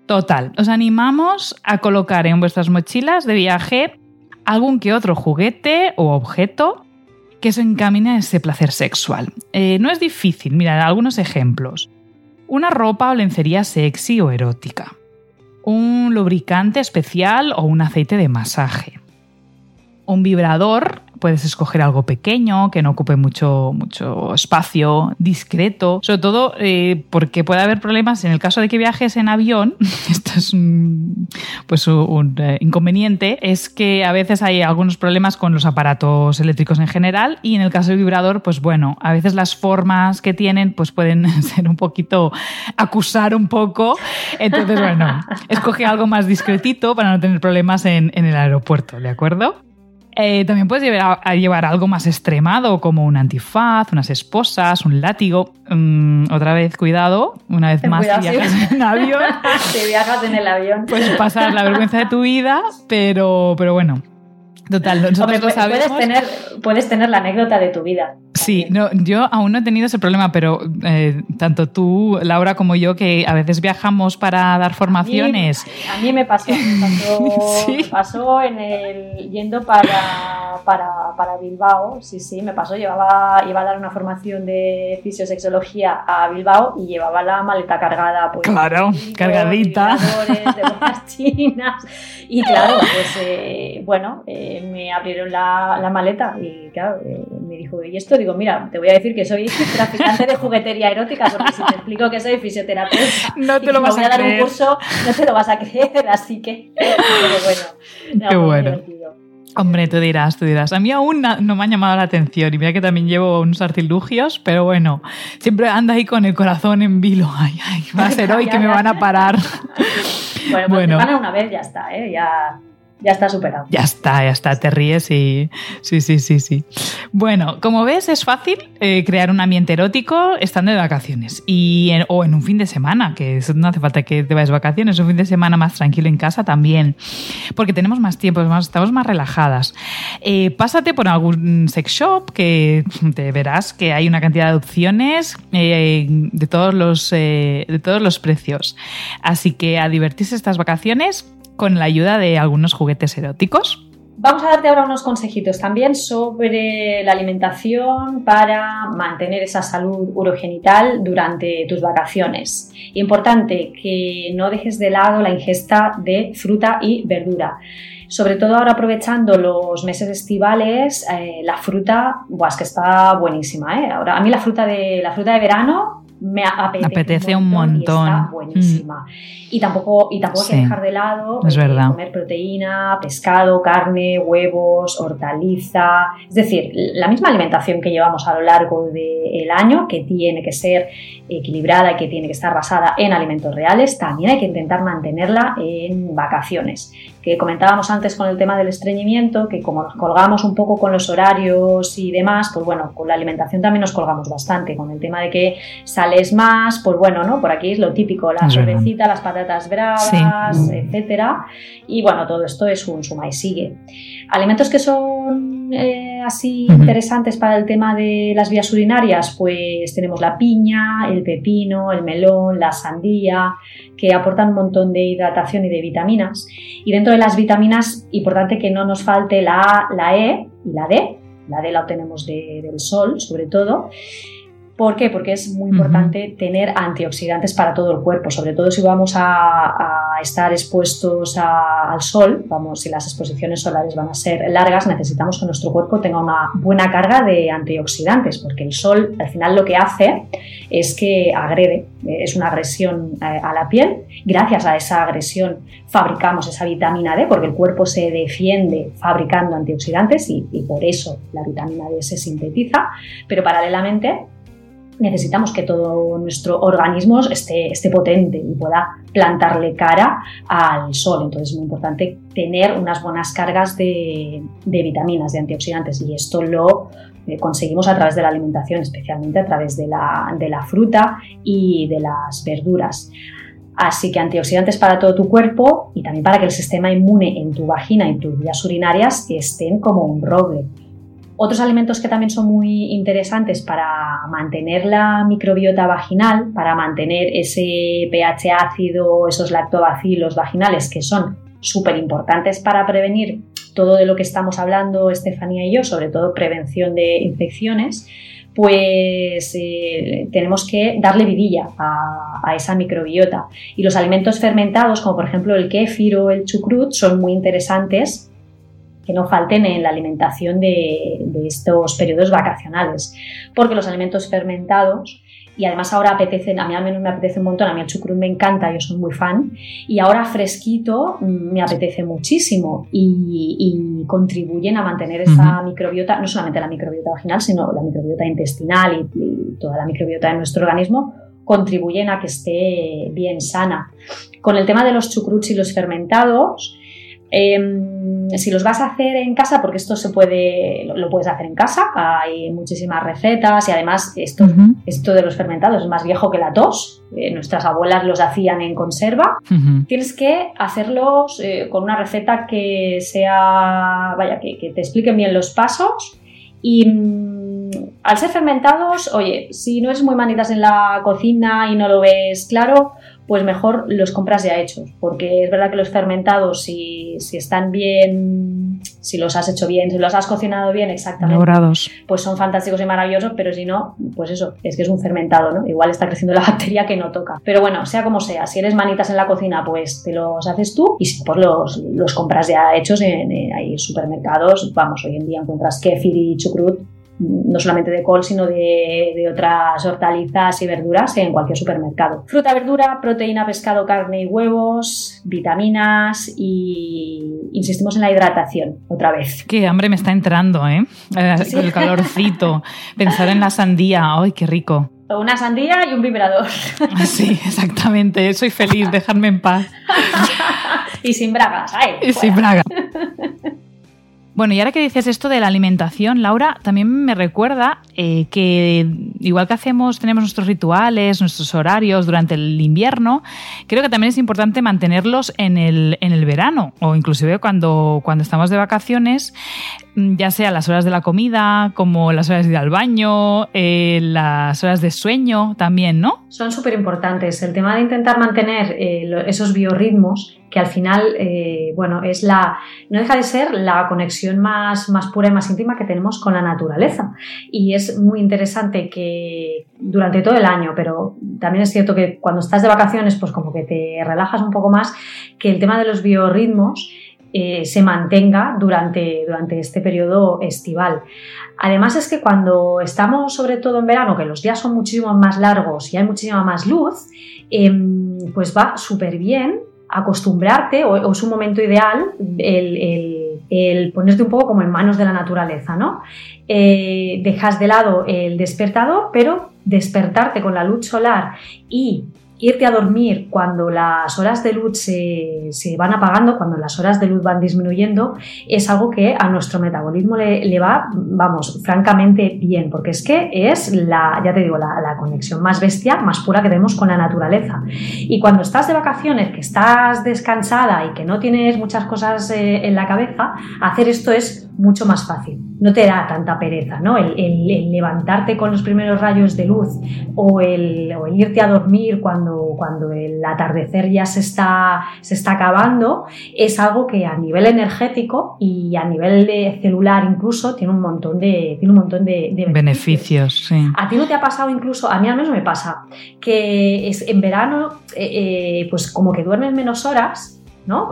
total. Os animamos a colocar en vuestras mochilas de viaje algún que otro juguete o objeto que se encamine a ese placer sexual. Eh, no es difícil, mirad algunos ejemplos. Una ropa o lencería sexy o erótica. Un lubricante especial o un aceite de masaje. Un vibrador puedes escoger algo pequeño, que no ocupe mucho, mucho espacio, discreto, sobre todo eh, porque puede haber problemas en el caso de que viajes en avión, esto es un, pues un eh, inconveniente, es que a veces hay algunos problemas con los aparatos eléctricos en general y en el caso del vibrador, pues bueno, a veces las formas que tienen pues pueden ser un poquito, acusar un poco, entonces bueno, escoge algo más discretito para no tener problemas en, en el aeropuerto, ¿de acuerdo? Eh, también puedes llevar, a, llevar algo más extremado, como un antifaz, unas esposas, un látigo. Mm, otra vez, cuidado, una vez más, si viajas en avión. si viajas en el avión. Puedes pasar la vergüenza de tu vida, pero, pero bueno, Total, nosotros lo sabemos. Puedes tener, puedes tener la anécdota de tu vida. Sí, no, yo aún no he tenido ese problema, pero eh, tanto tú, Laura, como yo, que a veces viajamos para dar formaciones. A mí, me pasó, pasó, en el, yendo para, para, Bilbao, sí, sí, me pasó, llevaba, iba a dar una formación de fisiosexología a Bilbao y llevaba la maleta cargada. Pues, claro, cargadita. De chinas. Y claro, pues eh, bueno. Eh, me abrieron la, maleta y claro, eh, me dijo, ¿y esto? Digo, mira, te voy a decir que soy traficante de juguetería erótica, porque si te explico que soy fisioterapeuta no te lo vas voy a, dar creer. un curso, no te lo vas a creer, así que, pero bueno. no, Qué bueno. divertido. Hombre, tú dirás, tú dirás. A mí aún no me ha llamado la atención y mira que también llevo unos artilugios, pero bueno, siempre anda ahí con el corazón en vilo. Ay, ay, va a ser hoy que me van a parar. Bueno, pues Bueno. te ganan una vez, ya está, ¿eh? Ya, ya está superado. Ya está, ya está, te ríes y... Sí, sí, sí, sí. Bueno, como ves, es fácil eh, crear un ambiente erótico estando de vacaciones y o en un fin de semana, que no hace falta que te vayas de vacaciones, un fin de semana más tranquilo en casa también, porque tenemos más tiempo, más- estamos más relajadas. Eh, pásate por algún sex shop que te verás que hay una cantidad de opciones eh, de, todos los, de todos los precios. Así que a divertirse estas vacaciones con la ayuda de algunos juguetes eróticos. Vamos a darte ahora unos consejitos también sobre la alimentación para mantener esa salud urogenital durante tus vacaciones. Importante que no dejes de lado la ingesta de fruta y verdura. Sobre todo ahora aprovechando los meses estivales, eh, la fruta, que está buenísima. ¿eh? Ahora, a mí la fruta de, la fruta de verano me apetece, Apetece un montón. está buenísima. Y tampoco, y tampoco hay que dejar de lado es verdad. comer proteína, pescado, carne, huevos, hortaliza. Es decir, la misma alimentación que llevamos a lo largo del año, que tiene que ser equilibrada y que tiene que estar basada en alimentos reales, también hay que intentar mantenerla en vacaciones. Que comentábamos antes con el tema del estreñimiento, que como nos colgamos un poco con los horarios y demás, pues bueno, con la alimentación también nos colgamos bastante. Con el tema de que sales más, pues bueno, ¿no? Por aquí es lo típico, la cervecita, las patatas bravas, Sí. etcétera. Y bueno, todo esto es un suma y sigue. Alimentos que son eh, así interesantes para el tema de las vías urinarias, pues tenemos la piña, el pepino, el melón, la sandía, que aportan un montón de hidratación y de vitaminas. Y dentro de las vitaminas, importante que no nos falte la A, la E y la D. La D la obtenemos de- del sol, sobre todo. ¿Por qué? Porque es muy importante tener antioxidantes para todo el cuerpo, sobre todo si vamos a, a estar expuestos a- al sol, vamos, si las exposiciones solares van a ser largas, necesitamos que nuestro cuerpo tenga una buena carga de antioxidantes, porque el sol al final lo que hace es que agrede, eh, es una agresión eh, a la piel. Gracias a esa agresión fabricamos esa vitamina D, porque el cuerpo se defiende fabricando antioxidantes y, y por eso la vitamina D se sintetiza, pero paralelamente necesitamos que todo nuestro organismo esté, esté potente y pueda plantarle cara al sol. Entonces es muy importante tener unas buenas cargas de, de vitaminas, de antioxidantes y esto lo eh, conseguimos a través de la alimentación, especialmente a través de la, de la fruta y de las verduras. Así que antioxidantes para todo tu cuerpo y también para que el sistema inmune en tu vagina y tus vías urinarias estén como un roble. Otros alimentos que también son muy interesantes para mantener la microbiota vaginal, para mantener ese pH ácido, esos lactobacilos vaginales que son súper importantes para prevenir todo de lo que estamos hablando Estefanía y yo, sobre todo prevención de infecciones, pues eh, tenemos que darle vidilla a, a, esa microbiota. Y los alimentos fermentados, como por ejemplo el kéfir o el chucrut, son muy interesantes que no falten en la alimentación de, de, estos periodos vacacionales, porque los alimentos fermentados, y además ahora apetecen, a mí al menos me apetece un montón, a mí el chucrut me encanta, yo soy muy fan, y ahora fresquito me apetece muchísimo y, y contribuyen a mantener esa uh -huh. microbiota, no solamente la microbiota vaginal, sino la microbiota intestinal y, y toda la microbiota de nuestro organismo, contribuyen a que esté bien sana. Con el tema de los chucruts y los fermentados, eh, si los vas a hacer en casa, porque esto se puede, lo, lo, puedes hacer en casa, hay muchísimas recetas y además esto, uh -huh. esto de los fermentados es más viejo que la tos. Eh, nuestras abuelas los hacían en conserva. Uh -huh. Tienes que hacerlos eh, con una receta que sea, vaya, que, que te expliquen bien los pasos y mmm, al ser fermentados, oye, si no eres muy manitas en la cocina y no lo ves claro, pues mejor los compras ya hechos, porque es verdad que los fermentados, si, si están bien, si los has hecho bien, si los has cocinado bien exactamente, pues son fantásticos y maravillosos, pero si no, pues eso, es que es un fermentado, ¿no? Igual está creciendo la bacteria que no toca. Pero bueno, sea como sea, si eres manitas en la cocina, pues te los haces tú y si pues los, los compras ya hechos en, supermercados, vamos, hoy en día encuentras kefir y chucrut no solamente de col, sino de, de, otras hortalizas y verduras en cualquier supermercado. Fruta, verdura, proteína, pescado, carne y huevos, vitaminas y insistimos en la hidratación otra vez. Qué hambre me está entrando, ¿eh? eh el calorcito. Pensar en la sandía, ¡ay, qué rico! Una sandía y un vibrador. Sí, exactamente. Soy feliz, dejadme en paz. y sin bragas, ¡ay! Y sin bragas. Bueno, y ahora que dices esto de la alimentación, Laura, también me recuerda eh, que igual que hacemos, tenemos nuestros rituales, nuestros horarios durante el invierno, creo que también es importante mantenerlos en el, en el verano o inclusive cuando, cuando estamos de vacaciones, ya sea las horas de la comida, como las horas de ir al baño, eh, las horas de sueño también, ¿no? Son súper importantes. El tema de intentar mantener eh, esos biorritmos, que al final, eh, bueno, es la, no deja de ser la conexión más, más pura y más íntima que tenemos con la naturaleza. Y es muy interesante que durante todo el año, pero también es cierto que cuando estás de vacaciones, pues como que te relajas un poco más, que el tema de los biorritmos eh, se mantenga durante, durante este periodo estival. Además es que cuando estamos sobre todo en verano, que los días son muchísimo más largos y hay muchísima más luz, em, pues va súper bien acostumbrarte, o, es un momento ideal el, ponerte un poco como en manos de la naturaleza, ¿no? Eh, dejas de lado el despertador, pero despertarte con la luz solar y irte a dormir cuando las horas de luz se, van apagando, cuando las horas de luz van disminuyendo, es algo que a nuestro metabolismo le, va, vamos, francamente bien, porque es que es la, ya te digo, la, conexión más bestia, más pura que tenemos con la naturaleza. Y cuando estás de vacaciones, que estás descansada y que no tienes muchas cosas eh, en la cabeza, hacer esto es mucho más fácil. No te da tanta pereza, ¿no? El, levantarte con los primeros rayos de luz o el, o el irte a dormir cuando cuando, el atardecer ya se está, se está acabando, es algo que a nivel energético y a nivel de celular incluso tiene un montón de, tiene un montón de, beneficios. ¿A ti no te ha pasado incluso, a mí al menos me pasa, que es en verano, eh, eh, pues como que duermes menos horas, ¿no?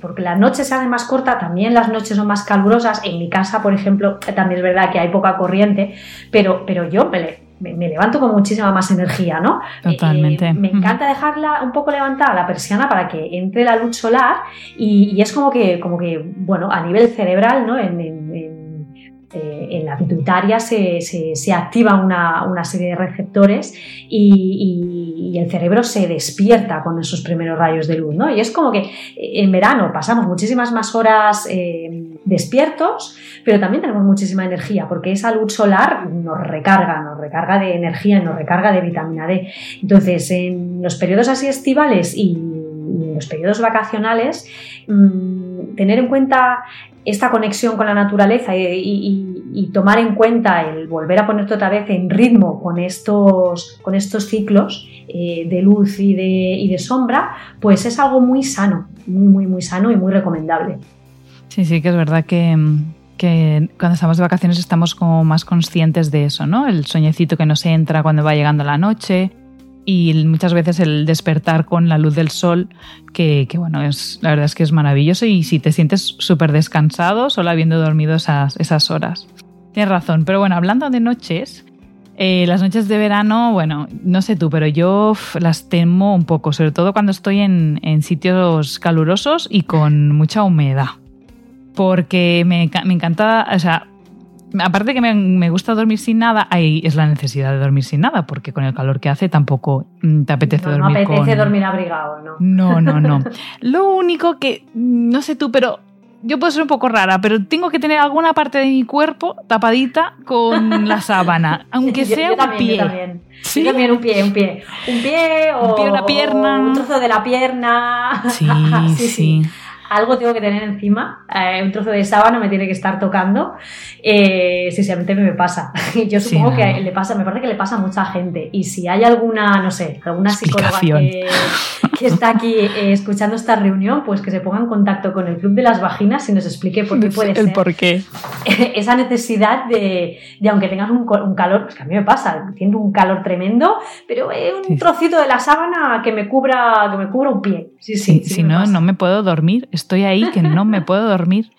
Porque, la noche se hace más corta, también las noches son más calurosas. En mi casa, por ejemplo, también es verdad que hay poca corriente, pero, pero yo me, me, levanto con muchísima más energía, ¿no? Totalmente. Eh, me encanta dejarla un poco levantada la persiana para que entre la luz solar y, es como que, como que, bueno, a nivel cerebral, ¿no? En, eh, la pituitaria se, activa una, serie de receptores y, el cerebro se despierta con esos primeros rayos de luz, ¿no? Y es como que en verano pasamos muchísimas más horas eh, despiertos, pero también tenemos muchísima energía, porque esa luz solar nos recarga, nos recarga de energía, nos recarga de vitamina D. Entonces, en los periodos así estivales y en los periodos vacacionales, mm, tener en cuenta esta conexión con la naturaleza y, tomar en cuenta el volver a ponerte otra vez en ritmo con estos, con estos ciclos eh, de luz y de, y de sombra, pues es algo muy sano, muy, muy, muy sano y muy recomendable. Sí, sí, que es verdad que, cuando estamos de vacaciones estamos como más conscientes de eso, ¿no? El sueñecito que nos entra cuando va llegando la noche y muchas veces el despertar con la luz del sol, que, bueno, es, la verdad es que es maravilloso. Y si te sientes súper descansado solo habiendo dormido esas, esas horas. Tienes razón, pero bueno, hablando de noches, eh, las noches de verano, bueno, no sé tú, pero yo las temo un poco, sobre todo cuando estoy en, en sitios calurosos y con mucha humedad. Porque me, me encanta, o sea, aparte que me, gusta dormir sin nada, ahí es la necesidad de dormir sin nada, porque con el calor que hace tampoco mm, te apetece dormir. No apetece dormir abrigado, ¿no? No, no, no. Lo único que, mm, no sé tú, pero yo puedo ser un poco rara, pero tengo que tener alguna parte de mi cuerpo tapadita con la sábana, aunque sea un pie. Yo también. ¿Sí? también un pie, un pie. Un pie o, un una pierna. un trozo de la pierna. sí. sí. sí algo tengo que tener encima, eh, un trozo de sábana me tiene que estar tocando, eh, si a me pasa. Yo supongo que le pasa, me parece que le pasa a mucha gente. Y si hay alguna, no sé, alguna psicóloga que, está aquí eh, escuchando esta reunión, pues que se ponga en contacto con el Club de las Vaginas y nos explique por qué puede ser. por qué. Esa necesidad de, aunque tengas un, calor, pues que a mí me pasa, tiene un calor tremendo, pero un trocito de la sábana que me cubra, que me cubra un pie. Sí, sí. si no, no me puedo dormir estoy ahí que no me puedo dormir.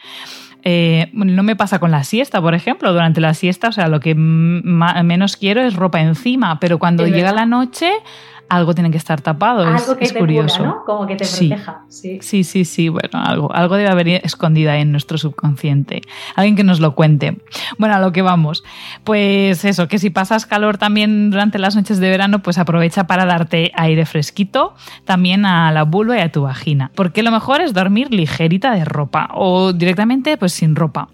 Eh, no me pasa con la siesta, por ejemplo. Durante la siesta, o sea, lo que menos quiero es ropa encima, pero cuando llega la noche algo tiene que estar tapado. Algo que es te curioso. ¿no? Como que te proteja. Sí. sí, sí, sí. Bueno, algo, algo debe haber escondida en nuestro subconsciente. Alguien que nos lo cuente. Bueno, a lo que vamos. Pues eso, que si pasas calor también durante las noches de verano, pues aprovecha para darte aire fresquito también a la vulva y a tu vagina. Porque lo mejor es dormir ligerita de ropa o directamente pues sin ropa.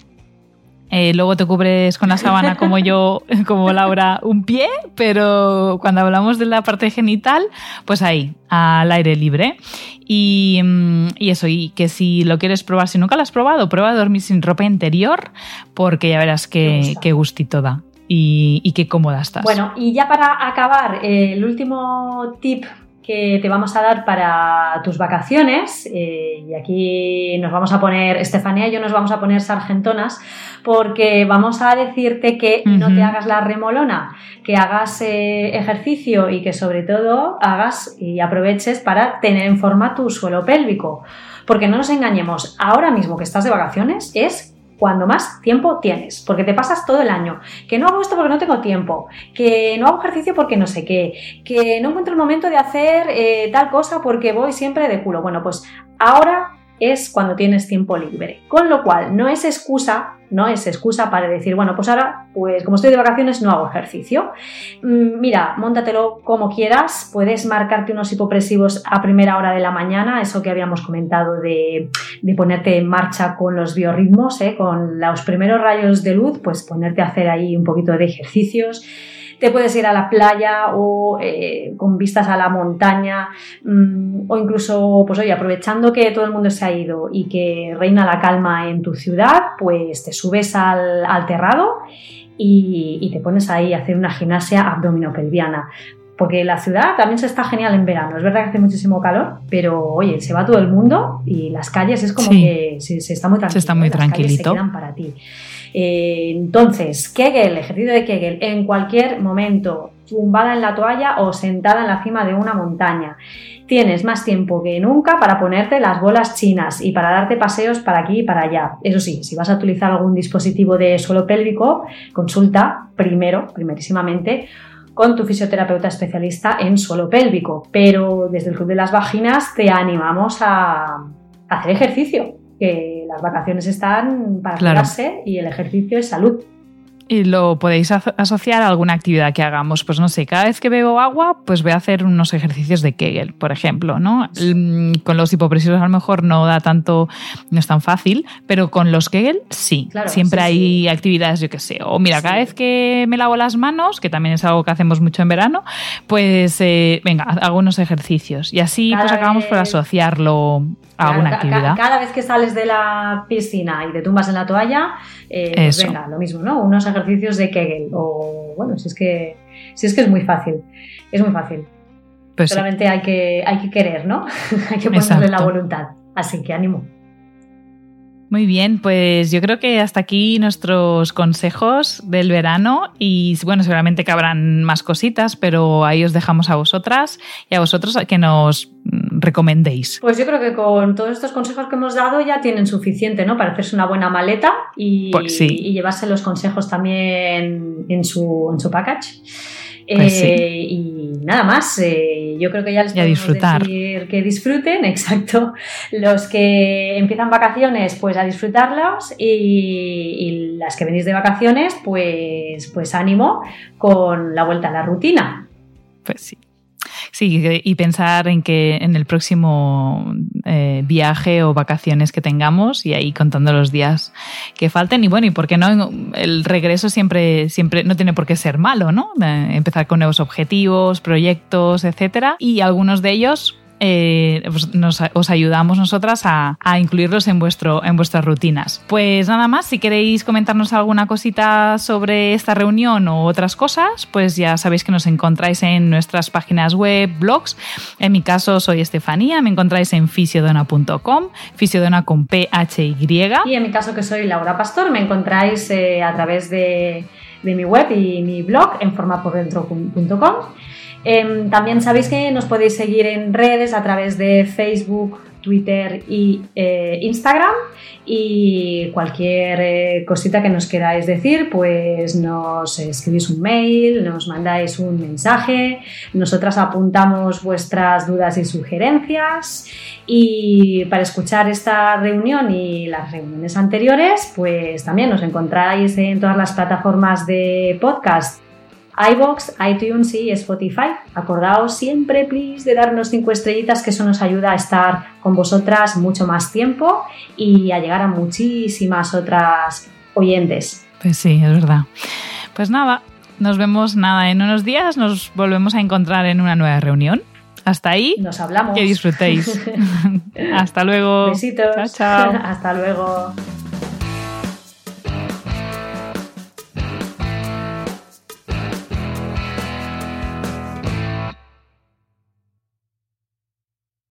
Eh, luego te cubres con la sábana como yo, como Laura, un pie, pero cuando hablamos de la parte genital, pues ahí, al aire libre. Y, mm, eso, y que si lo quieres probar, si nunca lo has probado, prueba a dormir sin ropa interior, porque ya verás qué, qué gustito da. Y, y, qué cómoda estás. Bueno, y ya para acabar, el último tip que te vamos a dar para tus vacaciones, eh, y aquí nos vamos a poner, Estefanía y yo nos vamos a poner sargentonas, porque vamos a decirte que no te hagas la remolona, que hagas eh, ejercicio y que sobre todo hagas y aproveches para tener en forma tu suelo pélvico. Porque no nos engañemos, ahora mismo que estás de vacaciones es cuando más tiempo tienes, porque te pasas todo el año, que no hago esto porque no tengo tiempo, que no hago ejercicio porque no sé qué, que no encuentro el momento de hacer eh, tal cosa porque voy siempre de culo. Bueno, pues ahora es cuando tienes tiempo libre. Con lo cual, no es excusa, no es excusa para decir, bueno, pues ahora, pues como estoy de vacaciones, no hago ejercicio. Mm, mira, móntatelo como quieras, puedes marcarte unos hipopresivos a primera hora de la mañana, eso que habíamos comentado de, ponerte en marcha con los biorritmos, ¿eh? con los primeros rayos de luz, pues ponerte a hacer ahí un poquito de ejercicios te puedes ir a la playa o eh, con vistas a la montaña mm, o incluso, pues oye, aprovechando que todo el mundo se ha ido y que reina la calma en tu ciudad, pues te subes al, terrado y, te pones ahí a hacer una gimnasia abdominopelviana. Porque la ciudad también se está genial en verano. Es verdad que hace muchísimo calor, pero oye, se va todo el mundo y las calles es como que se, está muy tranquilo. Se está muy tranquilito. se quedan para ti. Eh, entonces, Kegel, ejercicio de Kegel, en cualquier momento, tumbada en la toalla o sentada en la cima de una montaña. Tienes más tiempo que nunca para ponerte las bolas chinas y para darte paseos para aquí y para allá. Eso sí, si vas a utilizar algún dispositivo de suelo pélvico, consulta primero, primerísimamente, con tu fisioterapeuta especialista en suelo pélvico. Pero desde el Club de las Vaginas te animamos a hacer ejercicio, que las vacaciones están para quedarse y el ejercicio es salud. Y lo podéis asociar a alguna actividad que hagamos. Pues no sé, cada vez que bebo agua, pues voy a hacer unos ejercicios de Kegel, por ejemplo, ¿no? Con los hipopresivos a lo mejor no da tanto, no es tan fácil, pero con los Kegel sí. Siempre hay actividades, yo qué sé. O mira, cada vez que me lavo las manos, que también es algo que hacemos mucho en verano, pues eh, venga, hago unos ejercicios. Y así pues acabamos por asociarlo actividad. Cada vez que sales de la piscina y te tumbas en la toalla, eh, pues venga, lo mismo, ¿no? Unos ejercicios de Kegel. O bueno, si es que, si es, que es muy fácil. Es muy fácil. Pues Solamente hay, que, hay que querer, ¿no? hay que ponerle la voluntad. Así que ánimo. Muy bien, pues yo creo que hasta aquí nuestros consejos del verano y bueno, seguramente que habrán más cositas, pero ahí os dejamos a vosotras y a vosotros que nos recomendéis. Pues yo creo que con todos estos consejos que hemos dado ya tienen suficiente, ¿no? Para hacerse una buena maleta y, pues y llevarse los consejos también en su, en su package. Pues eh, y nada más, eh, yo creo que ya les podemos disfrutar. decir que disfruten, exacto. Los que empiezan vacaciones, pues a disfrutarlos y, y, las que venís de vacaciones, pues, pues ánimo con la vuelta a la rutina. Pues sí. Sí, y pensar en que en el próximo eh, viaje o vacaciones que tengamos y ahí contando los días que falten. Y bueno, y por qué no, el regreso siempre, siempre no tiene por qué ser malo, ¿no? empezar con nuevos objetivos, proyectos, etcétera. Y algunos de ellos pues nos, os ayudamos nosotras a, incluirlos en, vuestro, en vuestras rutinas. Pues nada más, si queréis comentarnos alguna cosita sobre esta reunión o otras cosas, pues ya sabéis que nos encontráis en nuestras páginas web, blogs. En mi caso soy Estefanía, me encontráis en fisiodona.com, fisiodona con P-H-Y. Y en mi caso que soy Laura Pastor, me encontráis eh, a través de, de mi web y mi blog en formapordentro.com. Em, también sabéis que nos podéis seguir en redes a través de Facebook Twitter y eh, Instagram. Y cualquier eh, cosita que nos queráis decir, pues nos escribís un mail, nos mandáis un mensaje, nosotras apuntamos vuestras dudas y sugerencias. Y para escuchar esta reunión y las reuniones anteriores, pues también nos encontráis en todas las plataformas de podcast iBox, iTunes y Spotify. Acordaos siempre, please, de darnos cinco estrellitas, que eso nos ayuda a estar con vosotras mucho más tiempo y a llegar a muchísimas otras oyentes. Pues sí, es verdad. Pues nada, nos vemos nada en unos días, nos volvemos a encontrar en una nueva reunión. Hasta ahí. Nos hablamos. Que disfrutéis. Hasta luego. Besitos. Chao, chao. Hasta luego.